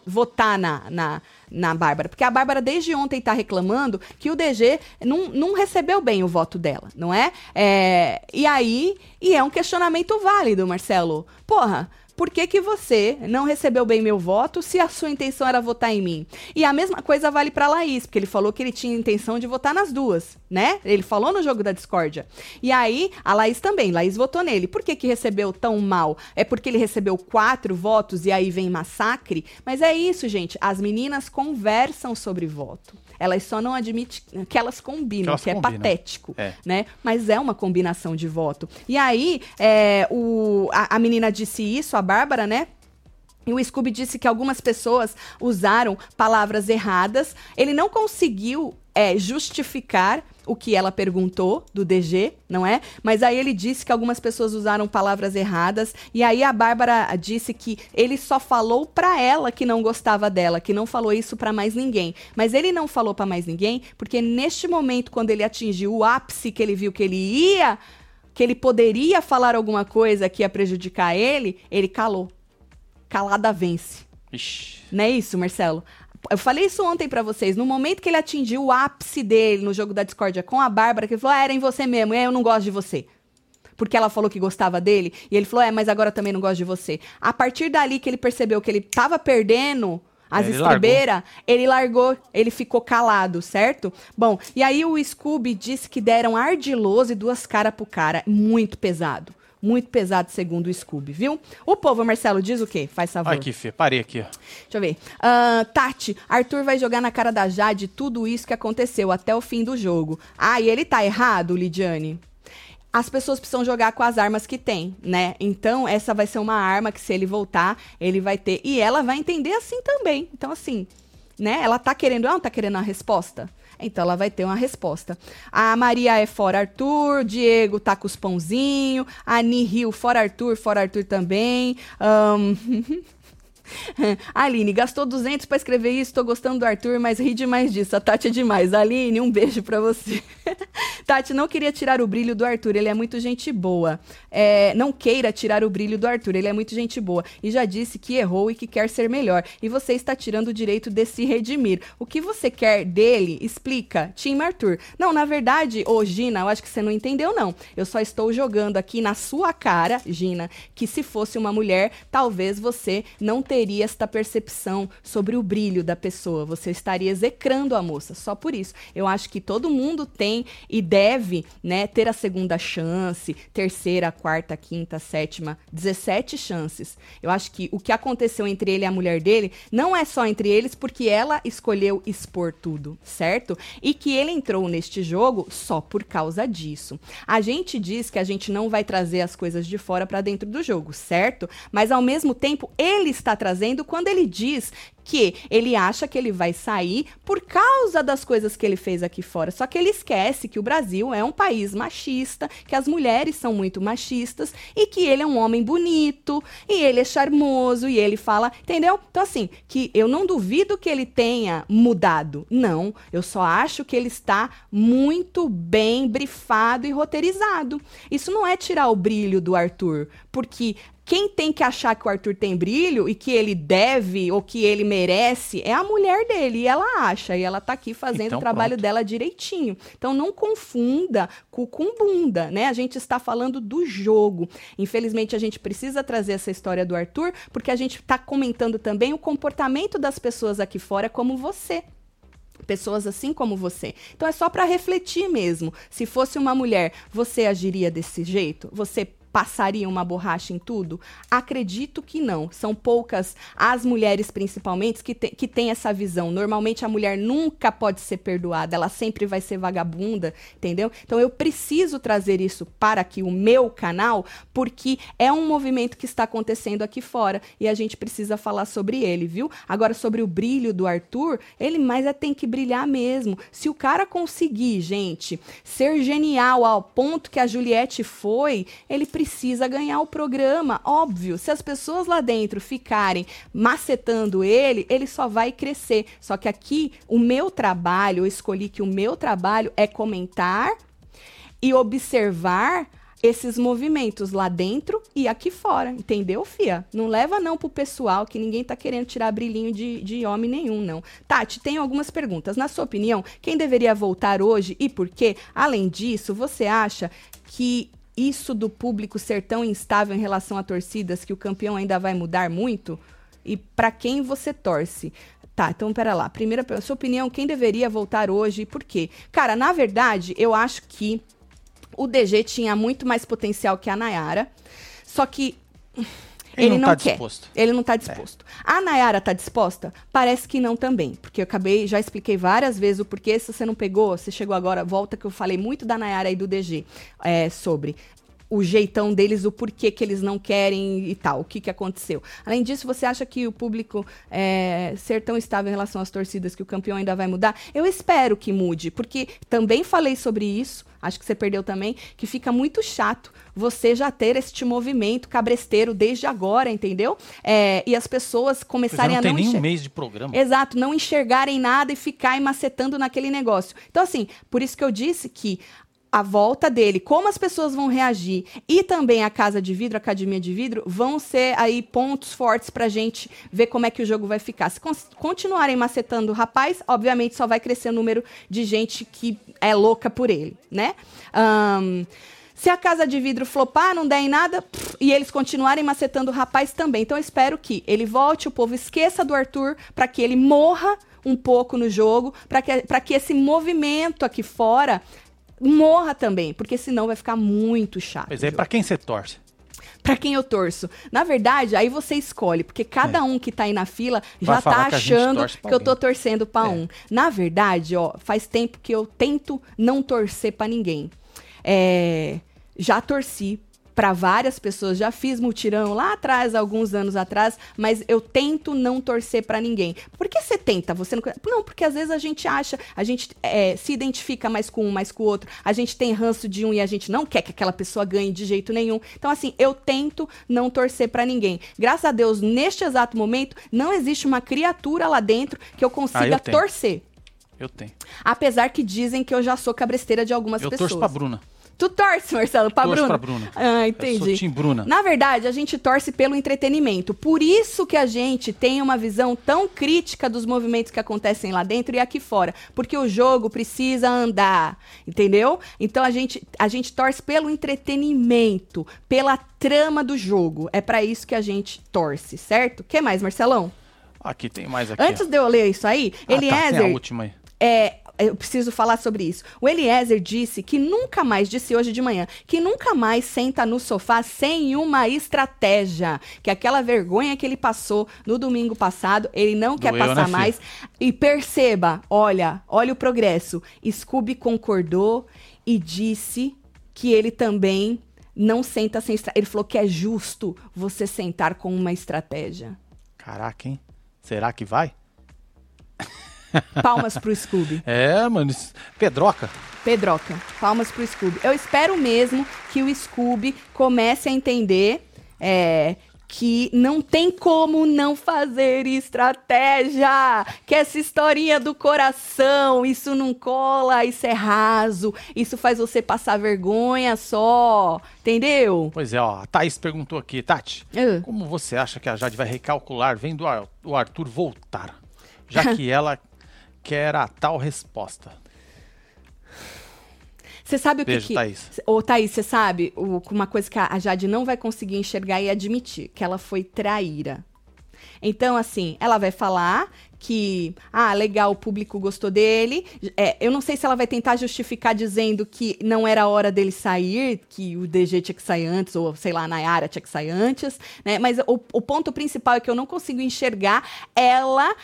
votar na, na, na Bárbara. Porque a Bárbara, desde ontem, tá reclamando que o DG não, não recebeu bem o voto dela, não é? é? E aí, e é um questionamento válido, Marcelo. Porra. Por que, que você não recebeu bem meu voto se a sua intenção era votar em mim? E a mesma coisa vale pra Laís, porque ele falou que ele tinha intenção de votar nas duas, né? Ele falou no jogo da discórdia. E aí, a Laís também, Laís votou nele. Por que, que recebeu tão mal? É porque ele recebeu quatro votos e aí vem massacre? Mas é isso, gente. As meninas conversam sobre voto. Elas só não admitem que elas combinam, Que elas que é combinam. patético É. né? Mas é uma combinação de voto. E aí, é, o, a, a menina disse isso, a Bárbara, né? E o Scooby disse que algumas pessoas usaram palavras erradas. Ele não conseguiu é, justificar o que ela perguntou do DG, não é? Mas aí ele disse que algumas pessoas usaram palavras erradas. E aí a Bárbara disse que ele só falou pra ela que não gostava dela, que não falou isso pra mais ninguém. Mas ele não falou pra mais ninguém porque neste momento, quando ele atingiu o ápice que ele viu que ele ia, que ele poderia falar alguma coisa que ia prejudicar ele, ele calou calada vence. Ixi. Não é isso, Marcelo? Eu falei isso ontem pra vocês. No momento que ele atingiu o ápice dele no jogo da discórdia com a Bárbara, que ele falou: ah, era em você mesmo, é, eu não gosto de você. Porque ela falou que gostava dele, e ele falou: é, mas agora também não gosto de você. A partir dali que ele percebeu que ele tava perdendo as Ele estribeiras, ele largou, ele ficou calado, certo? Bom, e aí o Scooby disse que deram ardiloso e duas caras pro cara. Muito pesado. Muito pesado, segundo o Scooby, viu? O povo, Marcelo, diz o quê? Faz favor. Que feio. Parei aqui, ó. Deixa eu ver. Ah, Tati, Arthur vai jogar na cara da Jade tudo isso que aconteceu até o fim do jogo. Ah, e ele tá errado, Lidiane? As pessoas precisam jogar com as armas que tem, né? Então, essa vai ser uma arma que, se ele voltar, ele vai ter. E ela vai entender assim também. Então, assim, né? Ela tá querendo. Ela não tá querendo a resposta? Então ela vai ter uma resposta. A Maria é fora Arthur, Diego tá com os pãozinhos, a Nihil fora Arthur, fora Arthur também. Ahn, Aline, gastou 200 pra escrever isso, tô gostando do Arthur, mas ri demais disso. A Tati é demais. Aline, um beijo pra você. Tati, não queria tirar o brilho do Arthur, ele é muito gente boa. É, não queira tirar o brilho do Arthur, ele é muito gente boa. E já disse que errou e que quer ser melhor. E você está tirando o direito de se redimir. O que você quer dele? Explica. Tim Arthur. Não, na verdade, ô Gina, eu acho que você não entendeu, não. Eu só estou jogando aqui na sua cara, Gina, que se fosse uma mulher, talvez você não teria esta percepção sobre o brilho da pessoa. Você estaria execrando a moça, só por isso. Eu acho que todo mundo tem e deve, né, ter a segunda chance, terceira, quarta, quinta, sétima, 17 chances. Eu acho que o que aconteceu entre ele e a mulher dele não é só entre eles porque ela escolheu expor tudo, certo? E que ele entrou neste jogo só por causa disso. A gente diz que a gente não vai trazer as coisas de fora para dentro do jogo, certo? Mas ao mesmo tempo, ele está trazendo quando ele diz que ele acha que ele vai sair por causa das coisas que ele fez aqui fora. Só que ele esquece que o Brasil é um país machista, que as mulheres são muito machistas e que ele é um homem bonito e ele é charmoso e ele fala, entendeu? Então assim, que eu não duvido que ele tenha mudado. Não, eu só acho que ele está muito bem brifado e roteirizado. Isso não é tirar o brilho do Arthur, porque quem tem que achar que o Arthur tem brilho e que ele deve ou que ele merece é a mulher dele. E ela acha. E ela tá aqui fazendo então, o trabalho pronto. dela direitinho. Então não confunda cu com bunda, né? A gente está falando do jogo. Infelizmente a gente precisa trazer essa história do Arthur, porque a gente está comentando também o comportamento das pessoas aqui fora como você pessoas assim como você. Então é só para refletir mesmo. Se fosse uma mulher, você agiria desse jeito? Você passaria uma borracha em tudo? Acredito que não. São poucas as mulheres, principalmente, que, te, que têm essa visão. Normalmente a mulher nunca pode ser perdoada, ela sempre vai ser vagabunda, entendeu? Então eu preciso trazer isso para aqui o meu canal, porque é um movimento que está acontecendo aqui fora e a gente precisa falar sobre ele, viu? Agora, sobre o brilho do Arthur, ele mais é tem que brilhar mesmo. Se o cara conseguir, gente, ser genial ao ponto que a Juliette foi, ele precisa precisa ganhar o programa, óbvio. Se as pessoas lá dentro ficarem macetando ele, ele só vai crescer. Só que aqui, o meu trabalho, eu escolhi que o meu trabalho é comentar e observar esses movimentos lá dentro e aqui fora, entendeu, Fia? Não leva não pro pessoal que ninguém tá querendo tirar brilhinho de, de homem nenhum, não. Tati, tem algumas perguntas. Na sua opinião, quem deveria voltar hoje e por quê? Além disso, você acha que isso do público ser tão instável em relação a torcidas que o campeão ainda vai mudar muito? E para quem você torce? Tá, então pera lá. Primeira, sua opinião, quem deveria voltar hoje e por quê? Cara, na verdade, eu acho que o DG tinha muito mais potencial que a Nayara. Só que ele, ele não, não tá quer. Disposto. Ele não está disposto. É. A Nayara está disposta? Parece que não também. Porque eu acabei, já expliquei várias vezes o porquê. Se você não pegou, você chegou agora, volta que eu falei muito da Nayara e do DG é, sobre o jeitão deles, o porquê que eles não querem e tal, o que, que aconteceu. Além disso, você acha que o público é, ser tão estável em relação às torcidas que o campeão ainda vai mudar? Eu espero que mude, porque também falei sobre isso, acho que você perdeu também, que fica muito chato você já ter este movimento cabresteiro desde agora, entendeu? É, e as pessoas começarem não a não tem nem um mês de programa. Exato, não enxergarem nada e ficar macetando naquele negócio. Então, assim, por isso que eu disse que a volta dele, como as pessoas vão reagir e também a Casa de Vidro, a Academia de Vidro, vão ser aí pontos fortes pra gente ver como é que o jogo vai ficar. Se continuarem macetando o rapaz, obviamente só vai crescer o número de gente que é louca por ele, né? Um, se a Casa de Vidro flopar, não der em nada, pff, e eles continuarem macetando o rapaz também. Então eu espero que ele volte, o povo esqueça do Arthur, para que ele morra um pouco no jogo, para que, que esse movimento aqui fora morra também, porque senão vai ficar muito chato. Mas aí, para quem você torce? para quem eu torço. Na verdade, aí você escolhe, porque cada é. um que tá aí na fila já tá achando que, que eu tô torcendo para é. um. Na verdade, ó, faz tempo que eu tento não torcer para ninguém. É, já torci para várias pessoas. Já fiz mutirão lá atrás, alguns anos atrás, mas eu tento não torcer para ninguém. Por que você tenta? Você não... não, porque às vezes a gente acha, a gente é, se identifica mais com um, mais com o outro, a gente tem ranço de um e a gente não quer que aquela pessoa ganhe de jeito nenhum. Então, assim, eu tento não torcer para ninguém. Graças a Deus, neste exato momento, não existe uma criatura lá dentro que eu consiga ah, eu torcer. Eu tenho. Apesar que dizem que eu já sou cabresteira de algumas eu pessoas. Eu torço pra Bruna. Tu torce, Marcelo, pra Torço Bruna? pra Bruna. Ah, entendi. Eu sou Bruna. Na verdade, a gente torce pelo entretenimento. Por isso que a gente tem uma visão tão crítica dos movimentos que acontecem lá dentro e aqui fora. Porque o jogo precisa andar, entendeu? Então a gente, a gente torce pelo entretenimento, pela trama do jogo. É para isso que a gente torce, certo? O que mais, Marcelão? Aqui tem mais aqui. Antes ó. de eu ler isso aí, ah, Eliezer. Tá, tem a última aí. É, eu preciso falar sobre isso. O Eliezer disse que nunca mais, disse hoje de manhã, que nunca mais senta no sofá sem uma estratégia. Que aquela vergonha que ele passou no domingo passado, ele não Doeu, quer passar né, mais. E perceba, olha, olha o progresso. Scooby concordou e disse que ele também não senta sem estratégia. Ele falou que é justo você sentar com uma estratégia. Caraca, hein? Será que vai? Palmas pro Scooby. É, mano. Pedroca. Pedroca, palmas pro Scooby. Eu espero mesmo que o Scooby comece a entender é, que não tem como não fazer estratégia. Que essa historinha do coração, isso não cola, isso é raso, isso faz você passar vergonha só. Entendeu? Pois é, ó, a Thaís perguntou aqui, Tati, Ah. como você acha que a Jade vai recalcular vendo o Arthur voltar? Já que ela quer a tal resposta. Você sabe o que Beijo, que... Thaís. Ô, Thaís, você sabe uma coisa que a a Jade não vai conseguir enxergar e admitir, que ela foi traíra. Então, assim, ela vai falar que, ah, legal, o público gostou dele. É, eu não sei se ela vai tentar justificar dizendo que não era hora dele sair, que o DG tinha que sair antes, ou sei lá, a Nayara tinha que sair antes, né? Mas o, o ponto principal é que eu não consigo enxergar ela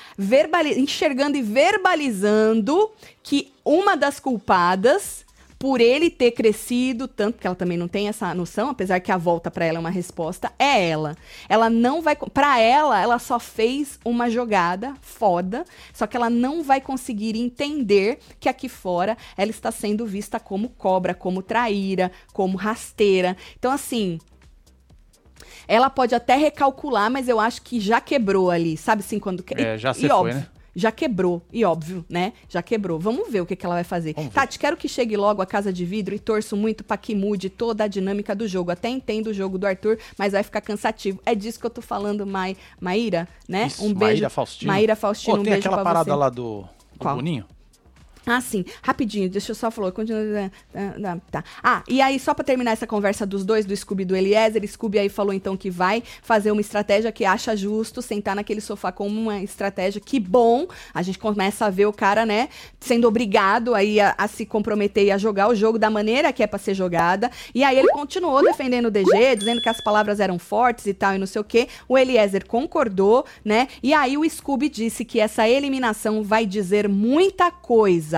enxergando e verbalizando que uma das culpadas por ele ter crescido tanto que ela também não tem essa noção, apesar que a volta pra ela é uma resposta, é ela. Ela não vai, Pra ela, ela só fez uma jogada foda, só que ela não vai conseguir entender que aqui fora ela está sendo vista como cobra, como traíra, como rasteira. Então assim, ela pode até recalcular, mas eu acho que já quebrou ali, sabe assim quando É, já e se foi, óbvio, né? Já quebrou, e óbvio, né? Já quebrou. Vamos ver o que, que ela vai fazer. Vamos ver. Tati, quero que chegue logo a Casa de Vidro e torço muito pra que mude toda a dinâmica do jogo. Até entendo o jogo do Arthur, mas vai ficar cansativo. É disso que eu tô falando, Mai, Maíra, né? Isso, um beijo. Maíra Faustino. Maíra Faustino, Pô, um tem beijo aquela parada você. lá do, do? Boninho? Ah, sim. Rapidinho, deixa eu só falar. Continua. ah, Tá. Ah, e aí, só pra terminar essa conversa dos dois, do Scooby e do Eliezer, Scooby aí falou então que vai fazer uma estratégia que acha justo sentar naquele sofá como uma estratégia. Que bom! A gente começa a ver o cara, né, sendo obrigado aí a, a se comprometer e a jogar o jogo da maneira que é pra ser jogada. E aí ele continuou defendendo o DG, dizendo que as palavras eram fortes e tal, e não sei o quê. O Eliezer concordou, né? E aí o Scooby disse que essa eliminação vai dizer muita coisa.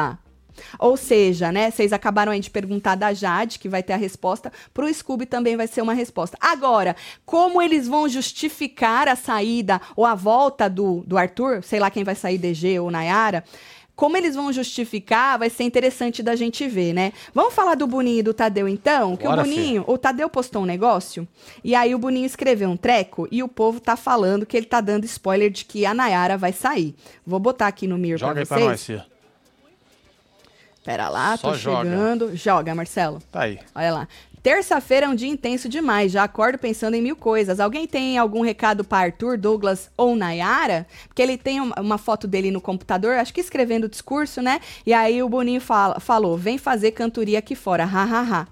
Ou seja, né? Vocês acabaram aí de perguntar da Jade, que vai ter a resposta. Pro Scooby também vai ser uma resposta. Agora, como eles vão justificar a saída ou a volta do, do Arthur, sei lá quem vai sair, DG ou Nayara. Como eles vão justificar, vai ser interessante da gente ver, né? Vamos falar do Boninho e do Tadeu, então? Que Bora, o Boninho, o Tadeu postou um negócio, e aí o Boninho escreveu um treco, e o povo tá falando que ele tá dando spoiler de que a Nayara vai sair. Vou botar aqui no Mir Joga pra aí pra vocês. nós, Cia. Pera lá, Só tô joga. chegando. Joga, Marcelo. Tá aí. Olha lá. Terça-feira é um dia intenso demais, já acordo pensando em mil coisas. Alguém tem algum recado para Arthur, Douglas ou Nayara? Porque ele tem uma, uma foto dele no computador, acho que escrevendo o discurso, né? E aí o Boninho fala, falou: vem fazer cantoria aqui fora, ha, ha, ha.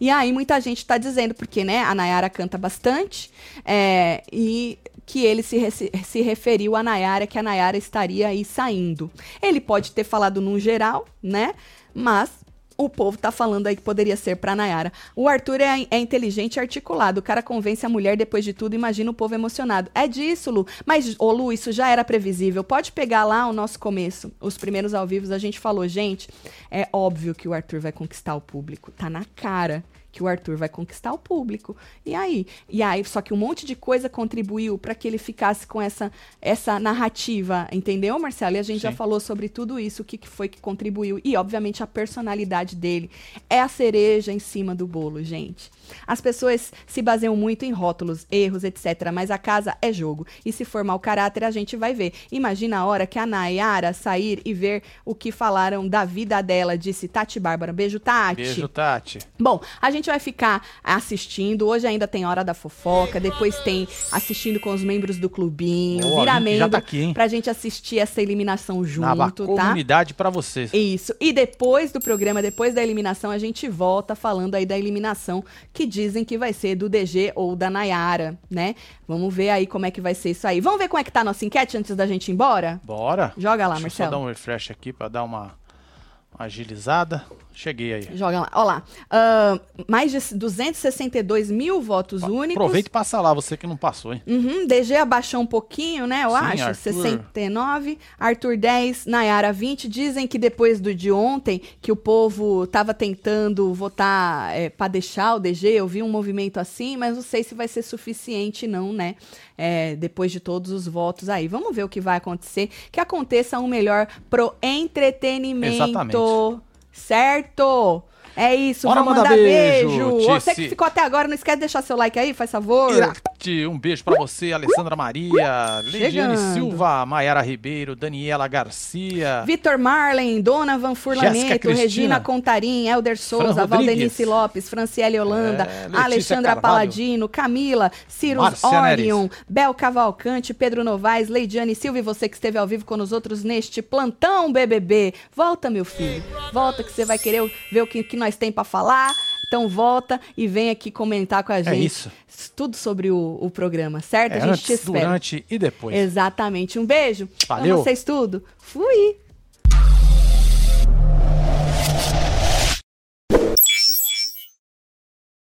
E aí muita gente tá dizendo, porque né, a Nayara canta bastante, é, e que ele se, re- se referiu a Nayara, que a Nayara estaria aí saindo. Ele pode ter falado num geral, né? Mas o povo tá falando aí que poderia ser pra Nayara. O Arthur é, é inteligente e articulado. O cara convence a mulher depois de tudo, imagina o povo emocionado. É disso, Lu. Mas, ô Lu, isso já era previsível. Pode pegar lá o nosso começo. Os primeiros ao vivo, a gente falou, gente, é óbvio que o Arthur vai conquistar o público. Tá na cara que o Arthur vai conquistar o público. E aí? E aí, só que um monte de coisa contribuiu para que ele ficasse com essa, essa narrativa, entendeu, Marcelo? E a gente já Sim. falou sobre tudo isso, o que, que foi que contribuiu. E, obviamente, a personalidade dele é a cereja em cima do bolo, gente. As pessoas se baseiam muito em rótulos, erros, etc. Mas a casa é jogo. E se for mau caráter, a gente vai ver. Imagina a hora que a Nayara sair e ver o que falaram da vida dela, disse Tati Bárbara. Beijo, Tati. Beijo, Tati. Bom, a gente vai ficar assistindo. Hoje ainda tem Hora da Fofoca, depois tem assistindo com os membros do clubinho, Boa, vira já membro tá aqui, hein? pra gente assistir essa eliminação Na junto, tá? comunidade pra vocês. Isso. E depois do programa, depois da eliminação, a gente volta falando aí da eliminação que dizem que vai ser do DG ou da Nayara, né? Vamos ver aí como é que vai ser isso aí. Vamos ver como é que tá a nossa enquete antes da gente ir embora? Bora. Joga lá, Deixa eu só Marcelo. dar um refresh aqui pra dar uma agilizada. Cheguei aí. Joga lá. Ó lá. Ah, mais de 262 mil votos únicos. Aproveita e passa lá, você que não passou, hein? Uhum, DG abaixou um pouquinho, né? Eu Sim, acho. Arthur. 69. Arthur 10, Nayara 20. Dizem que depois do de ontem, que o povo tava tentando votar é, para deixar o DG. Eu vi um movimento assim, mas não sei se vai ser suficiente, não, né? É, depois de todos os votos aí. Vamos ver o que vai acontecer. Que aconteça um melhor pro entretenimento. Exatamente. Certo! É isso, Bora vamos mandar mandar beijo, beijo. Você que ficou até agora, não esquece de deixar seu like aí, faz favor. Irate, um beijo pra você, Alessandra Maria, Leidiane Chegando. Silva, Maiara Ribeiro, Daniela Garcia. Vitor Marlen, Donovan Furlaneto, Jéssica Cristina. Regina Contarim, Helder Souza. Valdenice Lopes, Franciele Holanda, É, Alexandra Carvalho. Paladino, Camila, Cirus Orion, Bel Cavalcante, Pedro Novaes, Leidiane Silva e você que esteve ao vivo com os outros neste plantão BBB. Volta, meu filho. Volta que você vai querer ver o que, que nós tem pra falar. Então volta e vem aqui comentar com a gente É isso. tudo sobre o, o programa, certo? É a gente te antes, espera. durante e depois. Exatamente. Um beijo. Valeu. Pra vocês tudo. Fui.